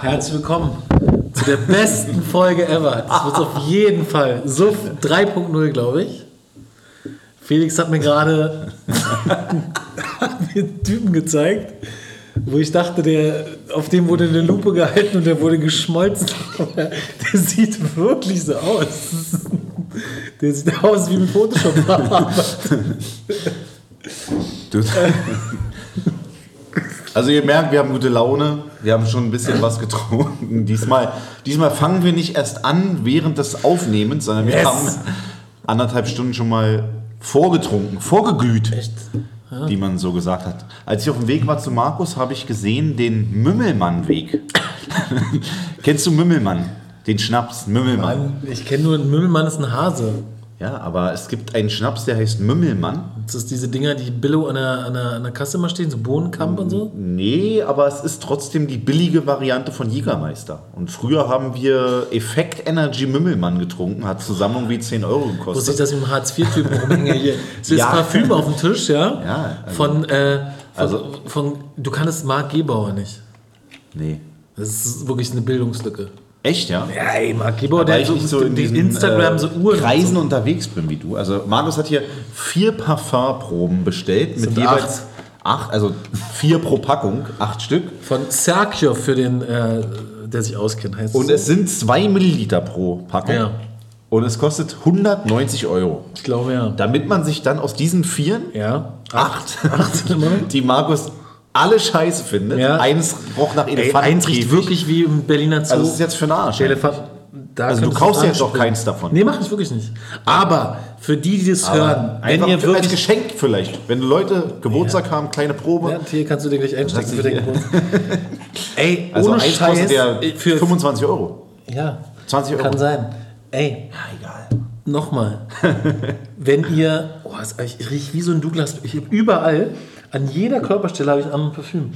Herzlich willkommen zu der besten Folge ever. Das wird auf jeden Fall. So 3.0, glaube ich. Felix hat mir gerade einen Typen gezeigt, wo ich dachte, der, auf dem wurde eine Lupe gehalten und der wurde geschmolzen. der sieht wirklich so aus. Der sieht aus wie ein Photoshop. Du- Also ihr merkt, wir haben gute Laune, wir haben schon ein bisschen was getrunken. Diesmal, diesmal fangen wir nicht erst an während des Aufnehmens, sondern wir Yes. haben anderthalb Stunden schon mal vorgetrunken, vorgeglüht, Echt? wie man so gesagt hat. Als ich auf dem Weg war zu Markus, habe ich gesehen den Mümmelmann-Weg. Kennst du Mümmelmann? Den Schnaps, Mümmelmann. Mann, ich kenne nur, ein Mümmelmann ist ein Hase. Ja, aber es gibt einen Schnaps, der heißt Mümmelmann. Das ist diese Dinger, die Billo an der, an der, an der Kasse immer stehen, so Bohnenkamp und so. Nee, aber es ist trotzdem die billige Variante von Jägermeister. Und früher haben wir Effekt Energy Mümmelmann getrunken, hat zusammen irgendwie 10 Euro Wusste ich, gekostet. dass ich im Hartz-IV-Typen rumhänge hier. Es ist Ja. Parfüm auf dem Tisch, ja? Ja, also- von, äh, von, Also- von, du kannst Marc Gebauer nicht. Nee. Das ist wirklich eine Bildungslücke. Echt, ja? Ja, ey, Marc Weil der ich so, so in die diesen Instagram äh, so Uhren. Kreisen unterwegs bin wie du. Also Markus hat hier vier Parfumproben bestellt mit jeweils acht, also vier pro Packung, acht Stück. Von Sergio für den, äh, der sich auskennt, heißt Und es. es sind zwei Milliliter pro Packung. Ja. Und es kostet 190 Euro. Ich glaube ja. Damit man sich dann aus diesen vieren Ja. acht, Acht die Markus alle scheiße findet. Ja. Eins roch nach Elefant. eins riecht wirklich wie im Berliner Zoo. Also das ist jetzt für einen Arsch. Elefant. Also du kaufst dran jetzt auch springen. keins davon. Nee, mach ich wirklich nicht. Aber für die, die das hören, wenn ihr für- als wirklich Geschenk vielleicht. Wenn Leute Geburtstag haben, kleine Probe. Ja, hier kannst du den gleich einstecken für den Geburtstag. Ey, Also ohne eins Scheiß. kostet ja für, 25 Euro. ja, 20 Euro. kann sein. Ey, Ja, egal. nochmal. Wenn ihr, oh, es- ich rieche wie so ein Douglas. Ich habe überall, an jeder Körperstelle habe ich ein Parfüm.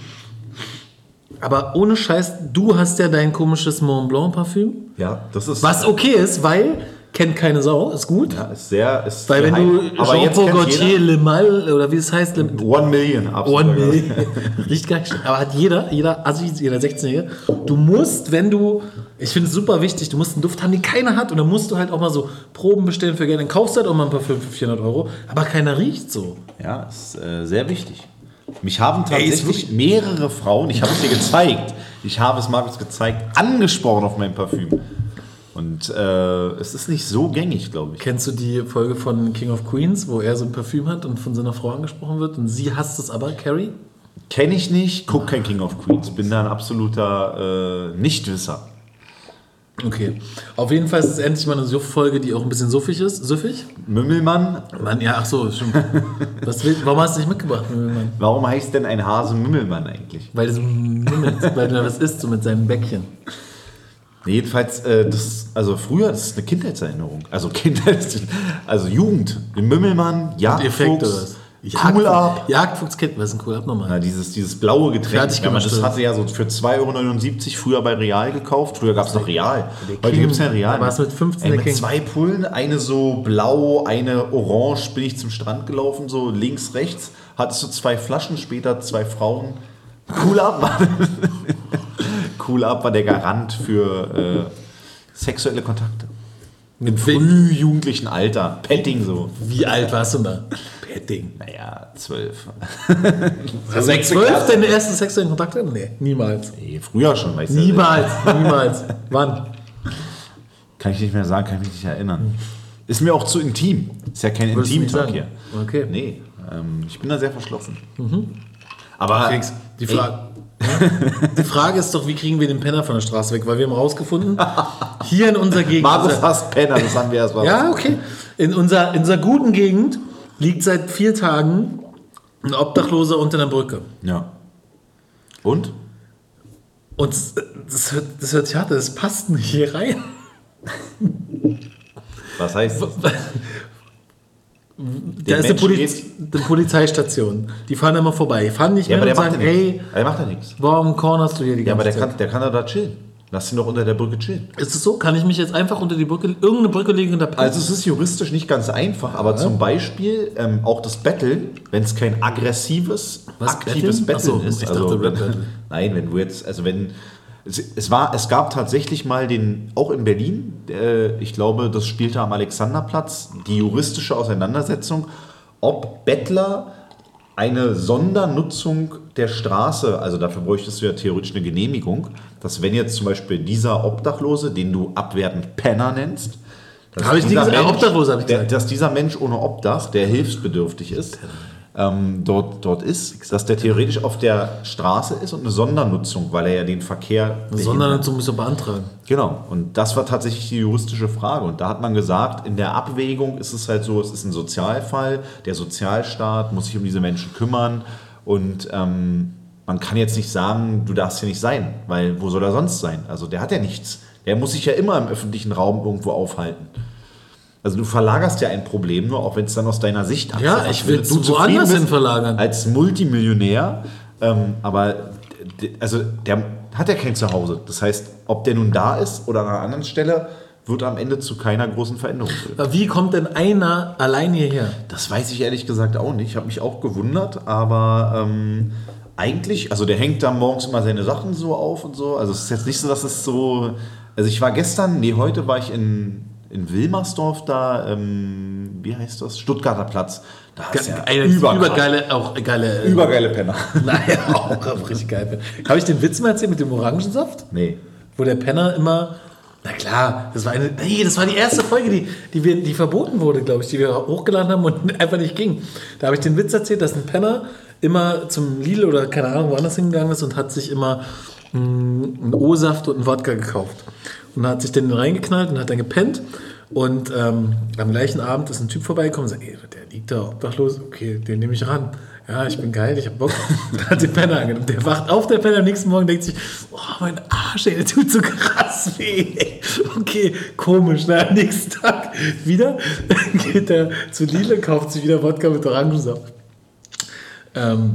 Aber ohne Scheiß, du hast ja dein komisches Mont Blanc Parfüm. Ja, das ist. Was okay ist, weil kennt keine Sau, ist gut. Ja, ist sehr. Ist Weil wenn geheim. du Aber jetzt Jean-Paul kennt Gaultier. Le Mal oder wie es heißt, Le, One Million. absolut. One Million. Riecht gar nicht. Aber hat jeder, jeder Assi, jeder 16-Jährige. Du musst, wenn du, ich finde es super wichtig, du musst einen Duft haben, den keiner hat. Und dann musst du halt auch mal so Proben bestellen für Geld. Dann kaufst du halt auch mal ein Parfüm für 400 Euro. Aber keiner riecht so. Ja, ist äh, sehr wichtig. Mich haben Ey, tatsächlich mehrere Frauen, ich habe es dir gezeigt, ich habe es Markus gezeigt, angesprochen auf mein Parfüm. Und äh, es ist nicht so gängig, glaube ich. Kennst du die Folge von King of Queens, wo er so ein Parfüm hat und von seiner Frau angesprochen wird? Und sie hasst es aber, Carrie? Kenne ich nicht, guck kein King of Queens, bin da ein absoluter äh, Nichtwisser. Okay. Auf jeden Fall ist es endlich mal eine Suff-Folge, die auch ein bisschen suffig ist. Süffig? Mümmelmann, Mann, ja, ach so, stimmt. Was will, warum hast du nicht mitgebracht, Mann? warum heißt denn ein Hase Mümmelmann eigentlich? Weil du so mümmelst, weil du was isst, so mit seinem Bäckchen. Nee, jedenfalls, äh, das, also früher, das ist eine Kindheitserinnerung. Also Kindheit, also Jugend. Mümmelmann? Jagdfuchs, Cool Up. Jagdfuchs kennt was ist ein Cool Up nochmal. Ja, dieses, dieses blaue Getränk. Fertig Ja, man, das hatte ja so für 2,79 Euro früher bei Real gekauft. Früher gab es noch Real. Heute gibt es ja Real. da war's mit 15 Ey, mit zwei Pullen, eine so blau, eine orange, bin ich zum Strand gelaufen, so links, rechts. Hattest du zwei Flaschen, später zwei Frauen. Cool Up war, cool Up war der Garant für äh, sexuelle Kontakte. Im früh jugendlichen Alter. Petting so. Wie alt warst du da? Petting. Naja, zwölf. Also sechste zwölf deine ersten sexuellen Kontakte? Nee, niemals. Nee, früher schon, weißt du. Niemals, niemals. Wann? Kann ich nicht mehr sagen, kann ich mich nicht erinnern. Ist mir auch zu intim. Ist ja kein Intim-Talk hier. Okay. Nee, ähm, ich bin da sehr verschlossen. Aber Felix, die Frage, die Frage ist doch, wie kriegen wir den Penner von der Straße weg? Weil wir haben rausgefunden, hier in unserer Gegend. Markus hasst Penner, das haben wir erstmal. Ja, okay. In unserer, in unserer guten Gegend liegt seit vier Tagen ein Obdachloser unter einer Brücke. ja. Und? Und das, hört, das hört sich hart das passt nicht hier rein. Was heißt das? Da ist eine, Poliz eine Polizeistation. Die fahren immer vorbei. Fahren nicht Ja, mehr und sagen, ja hey. Der macht ja nichts. warum cornerst du hier die Ja, aber ganze der Zeit? kann, der kann da chillen. Lass ihn doch unter der Brücke chillen. Ist es so? Kann ich mich jetzt einfach unter die Brücke, irgendeine Brücke legen und da? Also es ist juristisch nicht ganz einfach, aber zum Beispiel ähm, auch das Betteln, wenn es kein aggressives, Was, aktives Betteln? Betteln ist. ich also wenn. Nein, wenn du jetzt, also wenn Es, es, war, es gab tatsächlich mal den, auch in Berlin, äh, ich glaube, das spielte am Alexanderplatz, die juristische Auseinandersetzung, ob Bettler eine Sondernutzung der Straße, also dafür bräuchtest du ja theoretisch eine Genehmigung, dass wenn jetzt zum Beispiel dieser Obdachlose, den du abwertend Penner nennst, dass, dieser, gesagt, Mensch, der, dass dieser Mensch ohne Obdach, der hilfsbedürftig ist, ähm, dort, dort ist, dass der theoretisch auf der Straße ist und eine Sondernutzung, weil er ja den Verkehr Sondernutzung musst du beantragen. Genau, und das war tatsächlich die juristische Frage. Und da hat man gesagt, in der Abwägung ist es halt so, es ist ein Sozialfall, der Sozialstaat muss sich um diese Menschen kümmern und ähm, man kann jetzt nicht sagen, du darfst hier nicht sein, weil wo soll er sonst sein? Also der hat ja nichts. Der muss sich ja immer im öffentlichen Raum irgendwo aufhalten. Also du verlagerst ja ein Problem nur, auch wenn es dann aus deiner Sicht Ja, abfällt. ich will du woanders hin verlagern. Als Multimillionär, ähm, aber also der hat ja kein Zuhause. Das heißt, ob der nun da ist oder an einer anderen Stelle, wird am Ende zu keiner großen Veränderung führen. Wie kommt denn einer allein hierher? Das weiß ich ehrlich gesagt auch nicht. Ich habe mich auch gewundert, aber ähm, eigentlich, also der hängt da morgens immer seine Sachen so auf und so. Also es ist jetzt nicht so, dass es so. Also ich war gestern, nee, heute war ich in, in Wilmersdorf da, ähm, wie heißt das? Stuttgarter Platz. Da ist ja Eine übergeile, auch geile. äh, Übergeile Penner. Naja, auch richtig geil. Habe ich den Witz mal erzählt mit dem Orangensaft? Nee. Wo der Penner immer. Na klar, das war eine. Nee, das war die erste Folge, die, die, wir, die verboten wurde, glaube ich, die wir hochgeladen haben und einfach nicht ging. Da habe ich den Witz erzählt, dass ein Penner immer zum Lidl oder keine Ahnung woanders hingegangen ist und hat sich immer mh, einen O-Saft und einen Wodka gekauft. Und hat sich den reingeknallt und hat dann gepennt. Und ähm, am gleichen Abend ist ein Typ vorbeigekommen und sagt, ey, der liegt da obdachlos, okay, den nehme ich ran. Ja, ich bin geil, ich hab Bock. Dann hat den Penner angenommen. Der wacht auf, der Penner, am nächsten Morgen denkt sich, oh, mein Arsch, ey, der tut so krass weh. Okay, komisch. Na, am nächsten Tag wieder geht er zu Lidl, kauft sich wieder Wodka mit Orangensaft. Ähm,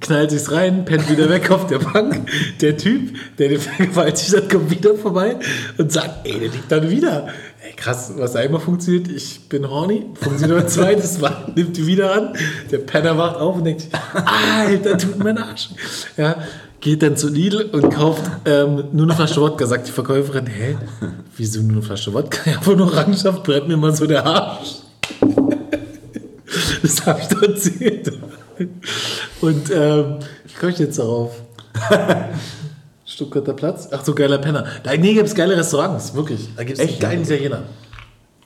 knallt sich's rein, pennt wieder weg auf der Bank. Der Typ, der den vergewaltigt hat, kommt wieder vorbei und sagt, ey, der liegt dann wieder. Ey, krass, was einmal funktioniert, ich bin horny, funktioniert ein zweites Mal, nimmt die wieder an. Der Penner wacht auf und denkt, Alter, tut mein Arsch. Ja, geht dann zu Lidl und kauft ähm, nur eine Flasche Wodka. Sagt die Verkäuferin, hä, wieso nur eine Flasche Wodka? Ja, von Orangensaft brennt mir mal so der Arsch. Das habe ich da erzählt. Und ähm, wie komme ich jetzt darauf? Stuttgarter Platz? Ach so, geiler Penner. Da nee, gibt es geile Restaurants, wirklich. Da gibt es Echt? geilen Italiener.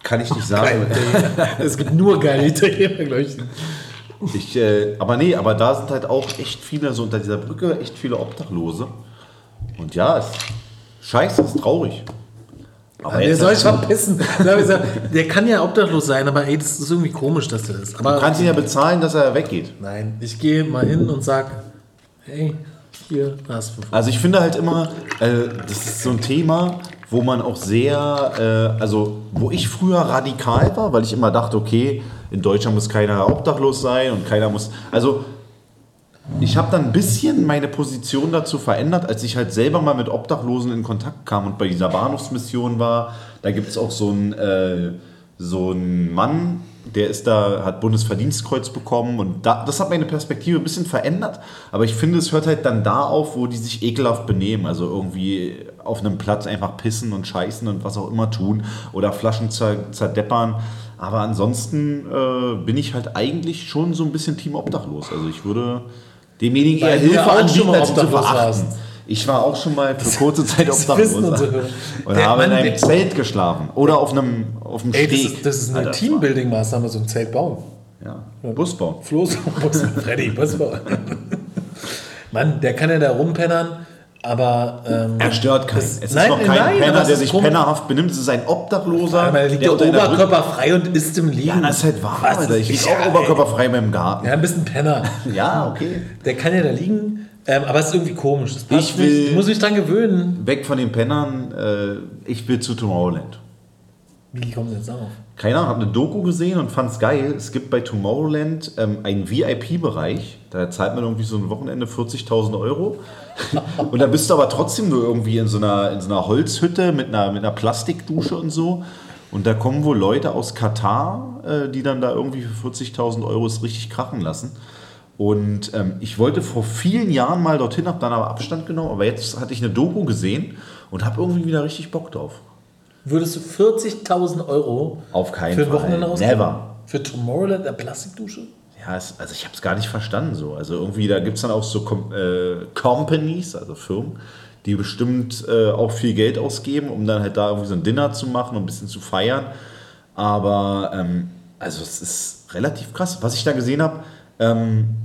Kann ich nicht sagen. Es gibt nur geile Italiener, glaube ich. Ich, äh, aber nee, aber da sind halt auch echt viele, so unter dieser Brücke, echt viele Obdachlose. Und ja, es, scheiße, ist traurig. Aber Der soll sich verpissen. Der kann ja obdachlos sein, aber ey, das ist irgendwie komisch, dass der ist. du Aber kannst ihn ja bezahlen, dass er weggeht. nein, ich gehe mal hin und sag, hey, hier hast du. Also ich finde halt immer, äh, das ist so ein Thema, wo man auch sehr, äh, also wo ich früher radikal war, weil ich immer dachte, okay, in Deutschland muss keiner obdachlos sein und keiner muss, also ich habe dann ein bisschen meine Position dazu verändert, als ich halt selber mal mit Obdachlosen in Kontakt kam und bei dieser Bahnhofsmission war. Da gibt es auch so einen, äh, so einen Mann, der ist da, hat Bundesverdienstkreuz bekommen und da, das hat meine Perspektive ein bisschen verändert. Aber ich finde, es hört halt dann da auf, wo die sich ekelhaft benehmen. Also irgendwie auf einem Platz einfach pissen und scheißen und was auch immer tun oder Flaschen zer zerdeppern. Aber ansonsten äh, bin ich halt eigentlich schon so ein bisschen Team obdachlos. Also ich würde demjenigen eher Hilfe anbieten, als ihn zu verachten. Ich war auch schon mal für kurze Zeit Das obdachlos und Der habe in Mann, einem der- Zelt geschlafen oder auf einem, auf einem Ey, das Steg. ist, das ist eine das Teambuilding-Maßnahme, so ein Zelt bauen. Ja. Bus bauen. Floß, Bus, Freddy, Bus bauen. Mann, der kann ja da rumpennern, aber. Ähm, Er stört keinen. Es ist nein, noch kein nein, Penner, der sich pennerhaft benimmt. Es ist ein Obdachloser. er liegt der unter einer Brücke- Oberkörper frei und isst im Liegen. Ja, das ist halt wahr, Alter. Ich liege auch Ja, oberkörperfrei in meinem Garten. Ja, ein bisschen Penner. Ja, okay. Der kann ja da liegen, ähm, aber es ist irgendwie komisch. Ich will- nicht. Ich muss mich dran gewöhnen. Weg von den Pennern. Äh, ich will zu Tomorrowland. Wie kommt denn jetzt auf? Keine Ahnung, habe eine Doku gesehen und fand es geil. Es gibt bei Tomorrowland ähm, einen VIP-Bereich. Da zahlt man irgendwie so ein Wochenende 40.000 Euro. Und da bist du aber trotzdem nur irgendwie in so einer, in so einer Holzhütte mit einer, mit einer Plastikdusche und so. Und da kommen wohl Leute aus Katar, äh, die dann da irgendwie für 40.000 Euro es richtig krachen lassen. Und ähm, ich wollte vor vielen Jahren mal dorthin, habe dann aber Abstand genommen, aber jetzt hatte ich eine Doku gesehen und habe irgendwie wieder richtig Bock drauf. Würdest du 40.000 Euro Auf keinen für ein Fall. Wochenende ausgeben? Never. Für Tomorrowland eine Plastikdusche? Ja, es, also ich habe es gar nicht verstanden so. Also irgendwie, da gibt es dann auch so Com äh, Companies, also Firmen, die bestimmt äh, auch viel Geld ausgeben, um dann halt da irgendwie so ein Dinner zu machen und ein bisschen zu feiern. Aber ähm, also es ist relativ krass. Was ich da gesehen habe, ähm,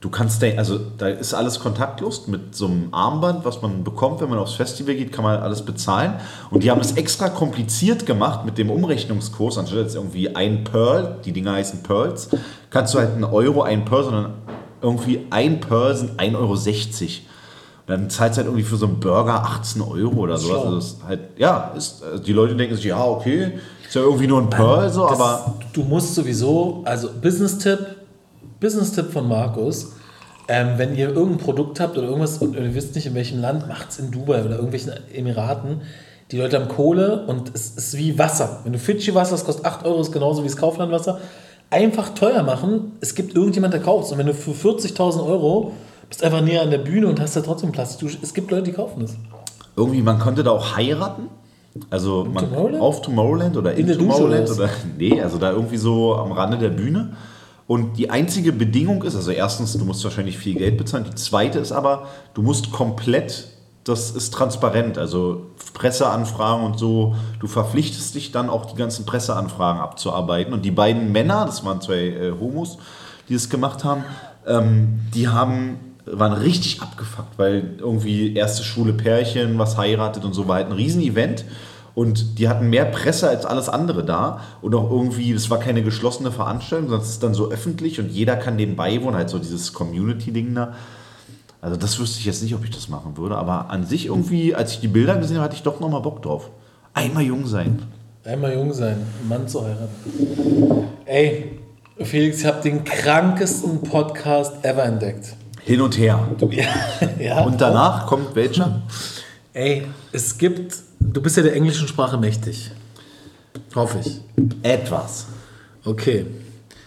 du kannst da, also da ist alles kontaktlos mit so einem Armband, was man bekommt, wenn man aufs Festival geht, kann man alles bezahlen. Und die haben es extra kompliziert gemacht mit dem Umrechnungskurs, anstatt jetzt irgendwie ein Pearl, die Dinger heißen Pearls, kannst du halt einen Euro, ein Pearl, sondern irgendwie ein Pearl sind 1,60 Euro. Und dann zahlst du halt irgendwie für so einen Burger 18 Euro oder sowas. Also das ist halt, ja, ist, also die Leute denken sich, ja, okay, ist ja irgendwie nur ein Pearl, so, Das- aber Du musst sowieso, also Business-Tipp, Business-Tipp von Markus, ähm, wenn ihr irgendein Produkt habt oder irgendwas und ihr wisst nicht in welchem Land, macht es in Dubai oder irgendwelchen Emiraten. Die Leute haben Kohle und es ist wie Wasser. Wenn du Fidschi-Wasser, das kostet 8 Euro, ist genauso wie das Kauflandwasser. Einfach teuer machen. Es gibt irgendjemand, der kauft Und wenn du für 40.000 Euro bist einfach näher an der Bühne und hast da trotzdem Platz. Du, es gibt Leute, die kaufen das. irgendwie, man konnte da auch heiraten. Also man, Tomorrowland? auf Tomorrowland oder in, In Tomorrowland oder nee, also da irgendwie so am Rande der Bühne. Und die einzige Bedingung ist, also erstens, du musst wahrscheinlich viel Geld bezahlen. Die zweite ist aber, du musst komplett, das ist transparent, also Presseanfragen und so, du verpflichtest dich dann auch die ganzen Presseanfragen abzuarbeiten. Und die beiden Männer, das waren zwei äh, Homos, die das gemacht haben, ähm, die haben waren richtig abgefuckt, weil irgendwie erste Schwule Pärchen, was heiratet und so war halt ein Riesen-Event. Und die hatten mehr Presse als alles andere da. Und auch irgendwie, das war keine geschlossene Veranstaltung, sondern es ist dann so öffentlich und jeder kann dem beiwohnen, halt so dieses Community-Ding da. Also das wüsste ich jetzt nicht, ob ich das machen würde. Aber an sich irgendwie, als ich die Bilder gesehen habe, hatte ich doch nochmal Bock drauf. Einmal jung sein. Einmal jung sein, einen Mann zu heiraten. Ey, Felix, ich habe den krankesten Podcast ever entdeckt. Hin und her. Ja, ja. Und danach kommt welcher? Ey, es gibt, du bist ja der englischen Sprache mächtig. Hoffe ich. Etwas. Okay.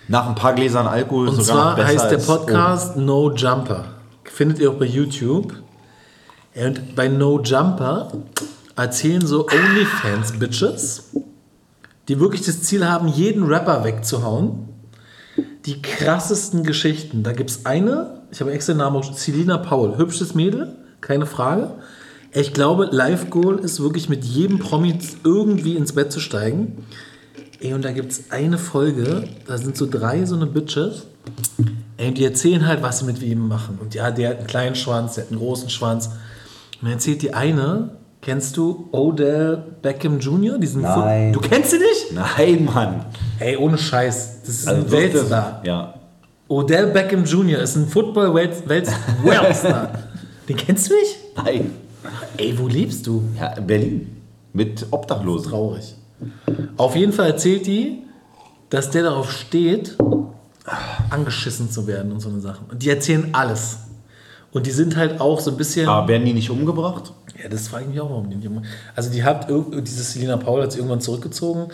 Nach ein paar Gläsern Alkohol Und sogar zwar heißt der Podcast No Jumper. Findet ihr auch bei YouTube. Und bei No Jumper erzählen so OnlyFans-Bitches, die wirklich das Ziel haben, jeden Rapper wegzuhauen, die krassesten Geschichten. Da gibt es eine, ich habe extra den Namen, Selina Paul. Hübsches Mädel, keine Frage. Ich glaube, Live Goal ist wirklich mit jedem Promi irgendwie ins Bett zu steigen. Ey, und da gibt es eine Folge, da sind so drei so eine Bitches. Ey, und die erzählen halt, was sie mit wem machen. Und ja, der hat einen kleinen Schwanz, der hat einen großen Schwanz. Und dann erzählt die eine, kennst du Odell Beckham Jr.? Diesen Nein. Fu- Du kennst ihn nicht? Nein, Mann. Ey, ohne Scheiß. Das ist ein Also ist Weltstar. Ja. Odell Beckham Jr. ist ein Football-Weltstar. Den kennst du nicht? Nein. Ey, wo lebst du? Ja, in Berlin. Mit Obdachlosen. Traurig. Auf jeden Fall erzählt die, dass der darauf steht, angeschissen zu werden und so eine Sachen. Und die erzählen alles. Und die sind halt auch so ein bisschen. Aber werden die nicht umgebracht? Ja, das frage ich mich auch, warum die nicht immer. Also, die hat diese Selina Paul hat sich irgendwann zurückgezogen,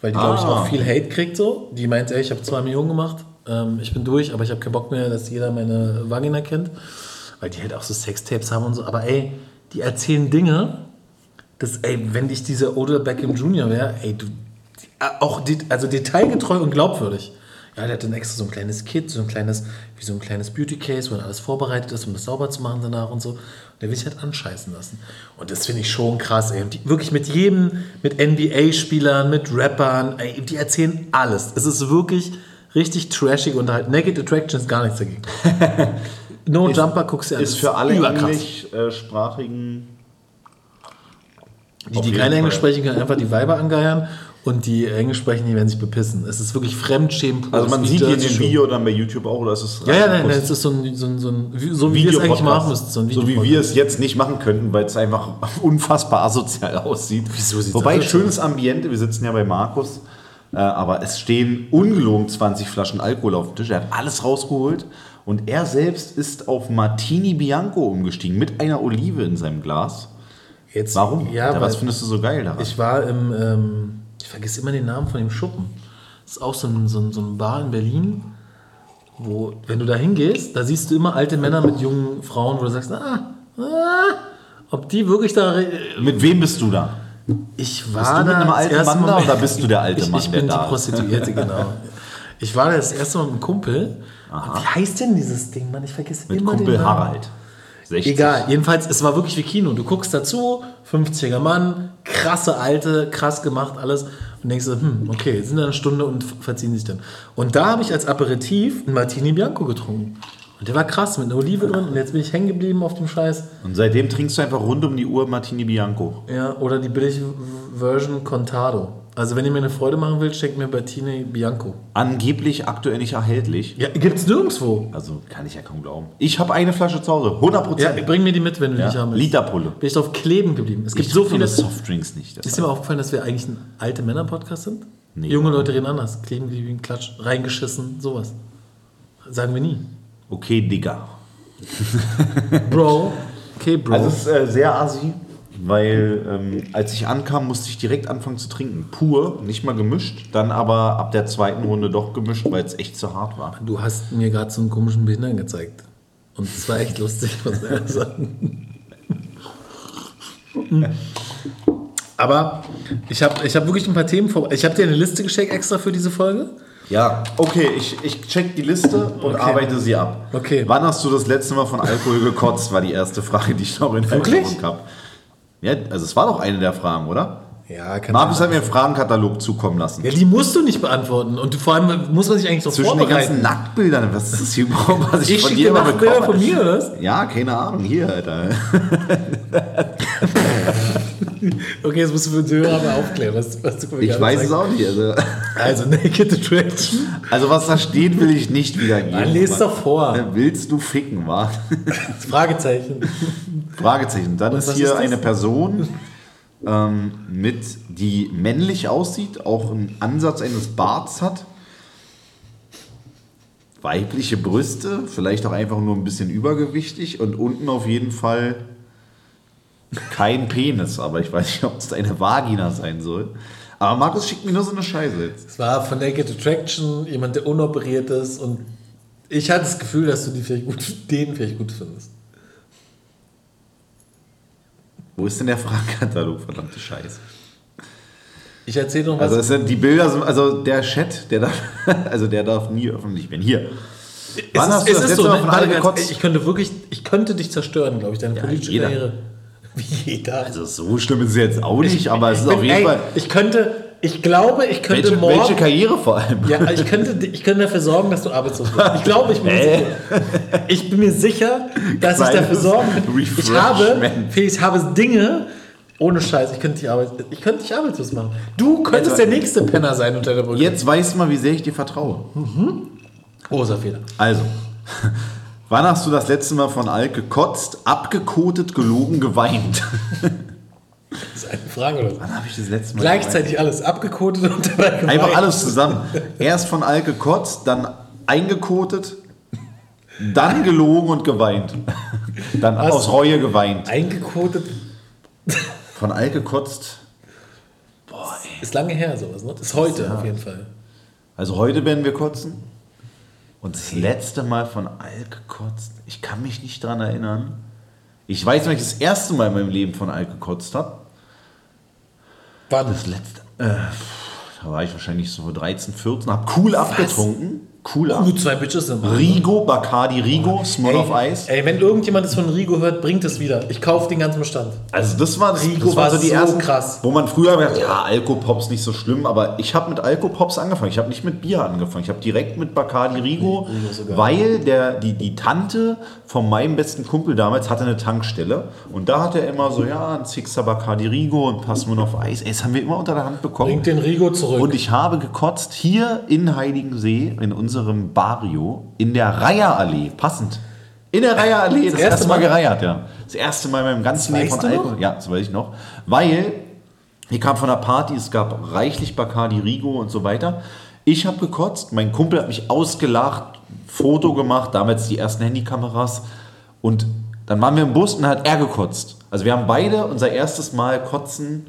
weil die, glaube ich, Ah. auch viel Hate kriegt. So. Die meint, ey, ich habe zwei Millionen gemacht, ähm, ich bin durch, aber ich habe keinen Bock mehr, dass jeder meine Vagina kennt. Weil die halt auch so Sextapes haben und so. Aber ey, die erzählen Dinge, das, ey, wenn ich dieser Odell Beckham Jr. wäre, ey, du, auch also detailgetreu und glaubwürdig. Ja, der hat dann extra so ein kleines Kit, so ein kleines, wie so ein kleines Beauty Case, wo dann alles vorbereitet ist, um das sauber zu machen danach und so. Und der will sich halt anscheißen lassen. Und das finde ich schon krass, ey. Die, wirklich mit jedem, mit NBA-Spielern, mit Rappern, ey, die erzählen alles. Es ist wirklich richtig trashig und halt Naked Attraction ist gar nichts dagegen. No Jumper guckst du an. Ist für alle englischsprachigen. Die, die Fall. Englisch sprechen, können einfach die Weiber angeiern und die Englisch sprechen, die werden sich bepissen. Es ist wirklich Fremdschämen. Also man ist sieht hier in dem. Video dann bei YouTube auch, oder ist es Ja, ja, nein, nein, es ist so ein, so ein, so ein wie- so wie wir es eigentlich machen müssten. So, so wie wir es jetzt nicht machen könnten, weil es einfach unfassbar asozial aussieht. Wieso sieht's Wobei, asozial schönes Ambiente, wir sitzen ja bei Markus, äh, aber es stehen ungelogen 20 Flaschen Alkohol auf dem Tisch. Er hat alles rausgeholt und er selbst ist auf Martini Bianco umgestiegen mit einer Olive in seinem Glas. Jetzt, Warum? Ja, Alter, was findest du so geil daran? ich war im, ähm, ich vergesse immer den Namen von dem Schuppen. Das ist auch so ein, so ein, so ein Bar in Berlin. wo, wenn du da hingehst, da siehst du immer alte Männer mit jungen Frauen, wo du sagst, ah, ah, ob die wirklich da. Mit wem bist du da? Ich war Bist du mit einem alten Mann da oder bist du der alte ich, Mann, Ich der bin die? Prostituierte, genau. Ich war da das erste Mal mit einem Kumpel. Und wie heißt denn dieses Ding, Mann? Ich vergesse Mit immer Kumpel den Namen. Harald. 60. Egal, jedenfalls, es war wirklich wie Kino. Du guckst dazu, 50er Mann, krasse Alte, krass gemacht, alles. Und denkst so, hm, okay, sind da eine Stunde und verziehen sich dann. Und da habe ich als Aperitif einen Martini Bianco getrunken. Und der war krass, mit einer Olive drin. Und jetzt bin ich hängen geblieben auf dem Scheiß. Und seitdem trinkst du einfach rund um die Uhr Martini Bianco. Ja, oder die billige Version Contado. Also wenn ihr mir eine Freude machen wollt, schenkt mir Martini Bianco. Angeblich aktuell nicht erhältlich. Ja, gibt's nirgendwo. Also kann ich ja kaum glauben. Ich habe eine Flasche zu Hause. 100 Ja, Prozent. bring mir die mit, wenn du Ja, nicht haben willst. Literpulle. Bin ich drauf kleben geblieben. Es gibt Ich so viele... Softdrinks nicht. Ist dir mal aufgefallen, dass wir eigentlich ein alte Männer-Podcast sind? Nee. Junge Leute reden anders. Kleben geblieben, Klatsch, reingeschissen, sowas. Sagen wir nie. Okay, Digga. Bro. Okay, Bro. Also es ist äh, sehr assi, weil ähm, als ich ankam, musste ich direkt anfangen zu trinken. Pur, nicht mal gemischt. Dann aber ab der zweiten Runde doch gemischt, weil es echt zu hart war. du hast mir gerade so einen komischen Behindern gezeigt. Und es war echt lustig, muss ich sagen. Aber ich habe ich hab wirklich ein paar Themen vor. Ich habe dir eine Liste geschickt extra für diese Folge. Ja, okay, ich, ich check die Liste und Okay. arbeite sie ab. Okay. Wann hast du das letzte Mal von Alkohol gekotzt, war die erste Frage, die ich noch in Wirklich? Erinnerung habe. Ja, also es war doch eine der Fragen, oder? Ja, kann Markus hat mir einen Fragenkatalog zukommen lassen. Ja, die musst du nicht beantworten. Und vor allem muss man sich eigentlich so Zwischen den ganzen vorbereiten. Nacktbildern, was ist das hier überhaupt, was ich, Ich von dir dir immer bekomme? von mir, oder was? Ja, keine Ahnung, hier, Alter. Okay, jetzt musst du für den Hörer mal aufklären, was, was du mir Ich weiß es auch nicht. Also, Also, Naked Attraction. also was da steht, will ich nicht wiedergeben. Dann lest doch vor. Äh, Willst du ficken, wa? Fragezeichen. Fragezeichen. Dann ist was hier ist eine Person ähm, mit, die männlich aussieht, auch einen Ansatz eines Barts hat. Weibliche Brüste, vielleicht auch einfach nur ein bisschen übergewichtig und unten auf jeden Fall kein Penis, aber ich weiß nicht, ob es eine Vagina sein soll. Aber Markus schickt mir nur so eine Scheiße jetzt. Es war von Naked Attraction, jemand, der unoperiert ist. Und ich hatte das Gefühl, dass du die vielleicht gut, den vielleicht gut findest. Wo ist denn der Fragenkatalog, verdammte Scheiße? Ich erzähle noch was. Also, es sind die Bilder, also der Chat, der darf, also der darf nie öffentlich werden. Hier. Wann es hast ist, du das letzte so, Mal ne? von Warte allen ganz- gekotzt? Ich könnte wirklich, ich könnte dich zerstören, glaube ich, deine politische jeder. Karriere. Wie jeder. Also so schlimm ist es jetzt auch nicht, aber es ist Ich auf jeden ey, Fall. Ich könnte, ich glaube, ich könnte Welche, morgen. welche Karriere vor allem? Ja, ich könnte, ich könnte dafür sorgen, dass du arbeitslos bist. Ich glaube, ich bin mir sicher. Ich bin mir sicher, dass ich dafür Kleines sorgen kann. Ich habe, ich habe Dinge, ohne Scheiß, ich könnte dich, ich könnte dich arbeitslos machen. Du könntest Jetzt- der nächste Penner sein unter der Brücke. Jetzt weißt du mal, wie sehr ich dir vertraue. Großer Fehler. Also, wann hast du das letzte Mal von Alk gekotzt, abgekotet, gelogen, geweint? Das ist eine Frage, oder? Wann habe ich das letzte Mal Gleichzeitig alles abgekotet und dabei geweint? Einfach alles zusammen. Erst von Alk gekotzt, dann eingekotet, dann gelogen und geweint. Dann Was? aus Reue geweint. Eingekotet. Von Alk gekotzt. Ist lange her, sowas, ne? Ist heute auf jeden Fall. Also heute werden wir kotzen. Und das letzte Mal von Alk gekotzt. Ich kann mich nicht dran erinnern. Ich weiß, wann ich das erste Mal in meinem Leben von Alk gekotzt habe. Wann? Das letzte. Äh, da war ich wahrscheinlich so 13, 14, hab cool abgetrunken. Cool ab. Gut, zwei Bitches sind Rigo, Bacardi Rigo, Small of Ice. Ey, wenn irgendjemand das von Rigo hört, bringt es wieder. Ich kaufe den ganzen Bestand. Also das war, das, Rigo das war so die so ersten, krass. wo man früher gesagt hat, ja, Alkopops nicht so schlimm, aber ich habe mit Alkopops angefangen. Ich habe nicht mit Bier angefangen. Ich habe direkt mit Bacardi Rigo, weil der, die, die Tante von meinem besten Kumpel damals hatte eine Tankstelle und da hat er immer so, ja, ein Sixer Bacardi Rigo und Passmann auf Eis. Ey, das haben wir immer unter der Hand bekommen. Bringt den Rigo zurück. Und ich habe gekotzt hier in Heiligensee, in unserem Barrio, in der Reiherallee. Passend. In der Reiherallee, das, Das erste Mal Mal? gereiert, ja. Das erste Mal in meinem ganzen Leben von? Alkohol. Ja, das weiß ich noch. Weil, ich kam von einer Party, es gab reichlich Bacardi Rigo und so weiter. Ich habe gekotzt, mein Kumpel hat mich ausgelacht, Foto gemacht, damals die ersten Handykameras. Und dann waren wir im Bus und dann hat er gekotzt. Also wir haben beide unser erstes Mal Kotzen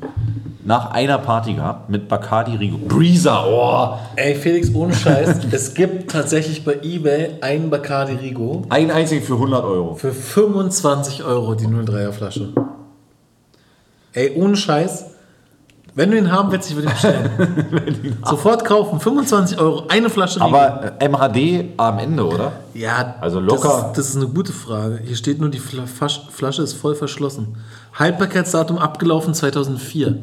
nach einer Party gehabt mit Bacardi Rigo. Breezer, oh. Ey, Felix, ohne Scheiß, es gibt tatsächlich bei Ebay einen Bacardi Rigo Ein einzigen für 100 Euro. für 25 Euro die 03er Flasche. Ey, ohne Scheiß. Wenn du ihn haben willst, ich würde ihn bestellen. Sofort kaufen, 25 Euro, eine Flasche. Aber äh, MHD am Ende, oder? Ja, Also locker. Das, das ist eine gute Frage. Hier steht nur, die Flasche ist voll verschlossen. Haltbarkeitsdatum abgelaufen 2004.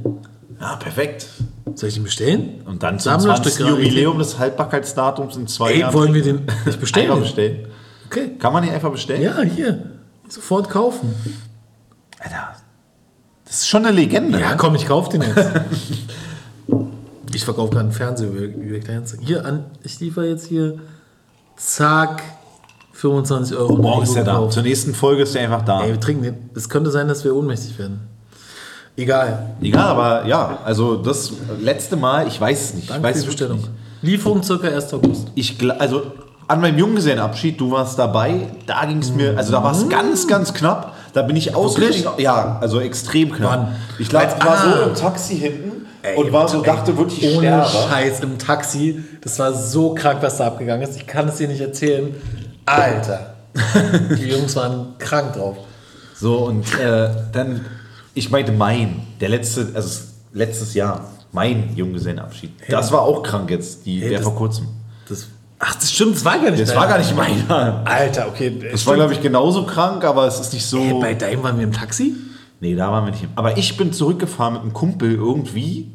Ja, perfekt. Soll ich den bestellen? Und dann zum Sammlerstück 20. Jubiläum des Haltbarkeitsdatums in zwei Ey, Jahren. wollen wir den nicht bestellen? einfach bestellen? Okay. Kann man den einfach bestellen? Ja, hier. Sofort kaufen. Alter, das ist schon eine Legende. Ja, ne? komm, ich kauf den jetzt. ich verkaufe gerade einen Fernseher. jetzt- Hier, an, ich liefere jetzt hier. Zack. 25 Euro. Morgen ist er da. Zur nächsten Folge ist er einfach da. Ey, wir trinken den. Es könnte sein, dass wir ohnmächtig werden. Egal. Egal, aber ja, also das letzte Mal, ich weiß es nicht. Danke ich weiß für die Bestellung. Lieferung circa 1. August. Ich, also an meinem Junggesellenabschied, du warst dabei, da ging es mir, also da war es ganz, ganz knapp. Da bin ich ausgestiegen. Ja, also extrem knapp. Wann? Ich lag, Als- war ah. so im Taxi hinten Ey, und war so, dachte wirklich, ich Ohne sterbe. Scheiß im Taxi. Das war so krank, was da abgegangen ist. Ich kann es dir nicht erzählen. Alter. Die Jungs waren krank drauf. So, und äh, dann, ich meinte mein, der letzte, also letztes Jahr, mein Junggesellenabschied. Das war auch krank jetzt, die, der das- vor kurzem. Das, ach, das stimmt, das war gar nicht Das war gar nicht meiner. Alter, okay. Das war, glaube ich, genauso krank, aber es ist nicht so. Ey, bei deinem waren wir im Taxi? Nee, da waren wir nicht. Aber ich bin zurückgefahren mit einem Kumpel irgendwie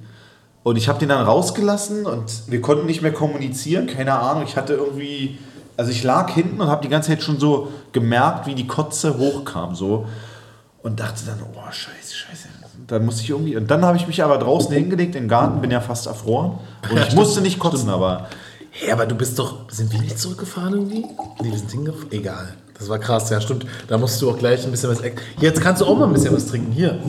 und ich habe den dann rausgelassen und wir konnten nicht mehr kommunizieren. Keine Ahnung, ich hatte irgendwie. Also ich lag hinten und habe die ganze Zeit schon so gemerkt, wie die Kotze hochkam so und dachte dann, oh scheiße, scheiße. Dann musste ich irgendwie und dann habe ich mich aber draußen hingelegt im Garten, bin ja fast erfroren und ich musste nicht kotzen, aber Hey, aber du bist doch. Sind wir nicht zurückgefahren irgendwie? Nee, wir sind hingefahren. Egal. Das war krass, ja, stimmt. Da musst du auch gleich ein bisschen was. Jetzt kannst du auch mal ein bisschen was trinken. Hier.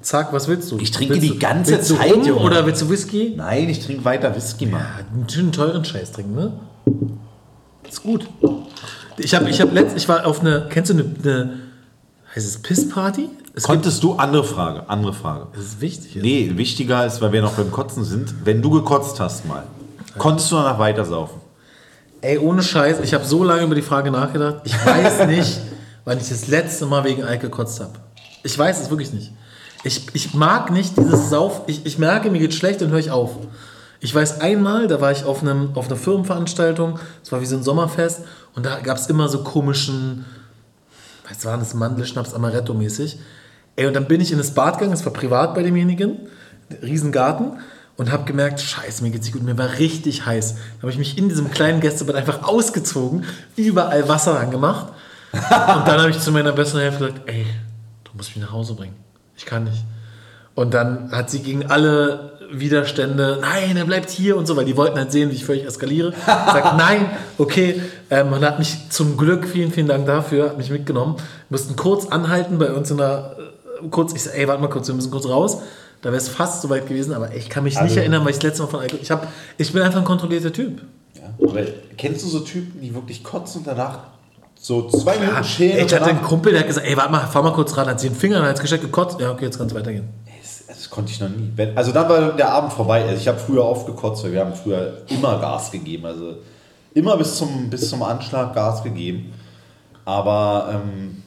Zack, was willst du? Ich trinke willst die ganze du Zeit, Rum Junge. Oder willst du Whisky? nein, ich trinke weiter Whisky mal. einen schönen teuren Scheiß trinken, ne? Ist gut. Ich habe ich hab letzt, ich war auf eine, kennst du eine, eine heißt es Pissparty? Es Konntest du andere Frage, andere Frage. das ist wichtig. jetzt. Nee, wichtiger ist, weil wir noch beim Kotzen sind, wenn du gekotzt hast mal, konntest du danach weitersaufen? Ey, ohne Scheiß, ich habe so lange über die Frage nachgedacht. Ich weiß nicht, wann ich das letzte Mal wegen Alk gekotzt habe. Ich weiß es wirklich nicht. Ich, ich mag nicht dieses Sauf. Ich, ich merke, mir geht schlecht und höre ich auf. Ich weiß einmal, da war ich auf, einem, auf einer Firmenveranstaltung, es war wie so ein Sommerfest, und da gab es immer so komischen, was war das, Mandelschnaps Amaretto-mäßig. Ey, und dann bin ich in das Bad gegangen, es war privat bei demjenigen, Riesengarten, und habe gemerkt, scheiße, mir geht's nicht gut, mir war richtig heiß. Da habe ich mich in diesem kleinen Gästebad einfach ausgezogen, überall Wasser angemacht. Und dann habe ich zu meiner besten Hälfte gesagt, ey, du musst mich nach Hause bringen. Ich kann nicht. Und dann hat sie gegen alle Widerstände, nein, er bleibt hier und so, weil die wollten halt sehen, wie ich völlig eskaliere. Sagt, nein, okay. Ähm, man hat mich zum Glück, vielen, vielen Dank dafür, hat mich mitgenommen. Wir mussten kurz anhalten bei uns in der, äh, kurz, ich sag, ey, warte mal kurz, wir müssen kurz raus. Da wäre es fast soweit gewesen, aber ich kann mich nicht Also- erinnern, weil ich das letzte Mal von Alkohol, ich, hab, ich bin einfach ein kontrollierter Typ. Aber kennst du so Typen, die wirklich kotzen und danach so zwei Minuten schälen? Ey, ich hatte einen Kumpel, der hat gesagt, ey, warte mal, fahr mal kurz ran, hat sie den Finger in den Hals gesteckt, gekotzt. Ja, okay, jetzt kann es weitergehen. Das, das konnte ich noch nie. Wenn, also dann war der Abend vorbei. Also ich habe früher oft gekotzt, weil wir haben früher immer Gas gegeben. Also immer bis zum, bis zum Anschlag Gas gegeben. Aber ähm,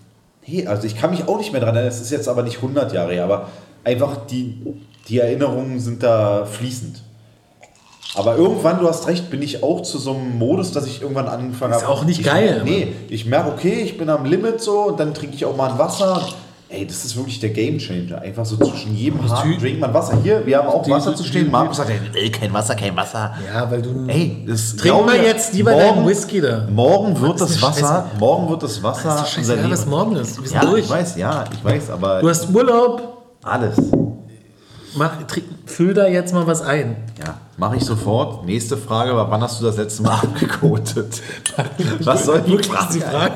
nee, also ich kann mich auch nicht mehr dran erinnern. Es ist jetzt aber nicht 100 Jahre her, aber einfach die, die Erinnerungen sind da fließend. Aber irgendwann, du hast recht, bin ich auch zu so einem Modus, dass ich irgendwann angefangen habe. Ist auch nicht ich, geil, Nee, ich merke, okay, ich bin am Limit so und dann trinke ich auch mal ein Wasser. Ey, das ist wirklich der Gamechanger. Einfach so zwischen jedem harten Drink mal Wasser. Hier, wir haben auch Die- Wasser zu stehen. Markus sagt, ey, kein Wasser, kein Wasser. Ja, weil du. Ey, das Trink mal jetzt lieber morgen, deinen Whisky da. Morgen wird ist das Wasser, morgen wird das Wasser. ist doch unser scheißegal, was morgen ist. Wir sind Ja, durch. ich weiß, ja, ich weiß, aber Du hast Urlaub. Alles. Mach, füll da jetzt mal was ein. Ja, mache ich sofort. Nächste Frage war, wann hast du das letzte Mal abgekotet? Was soll die Wirklich die Frage? Frage?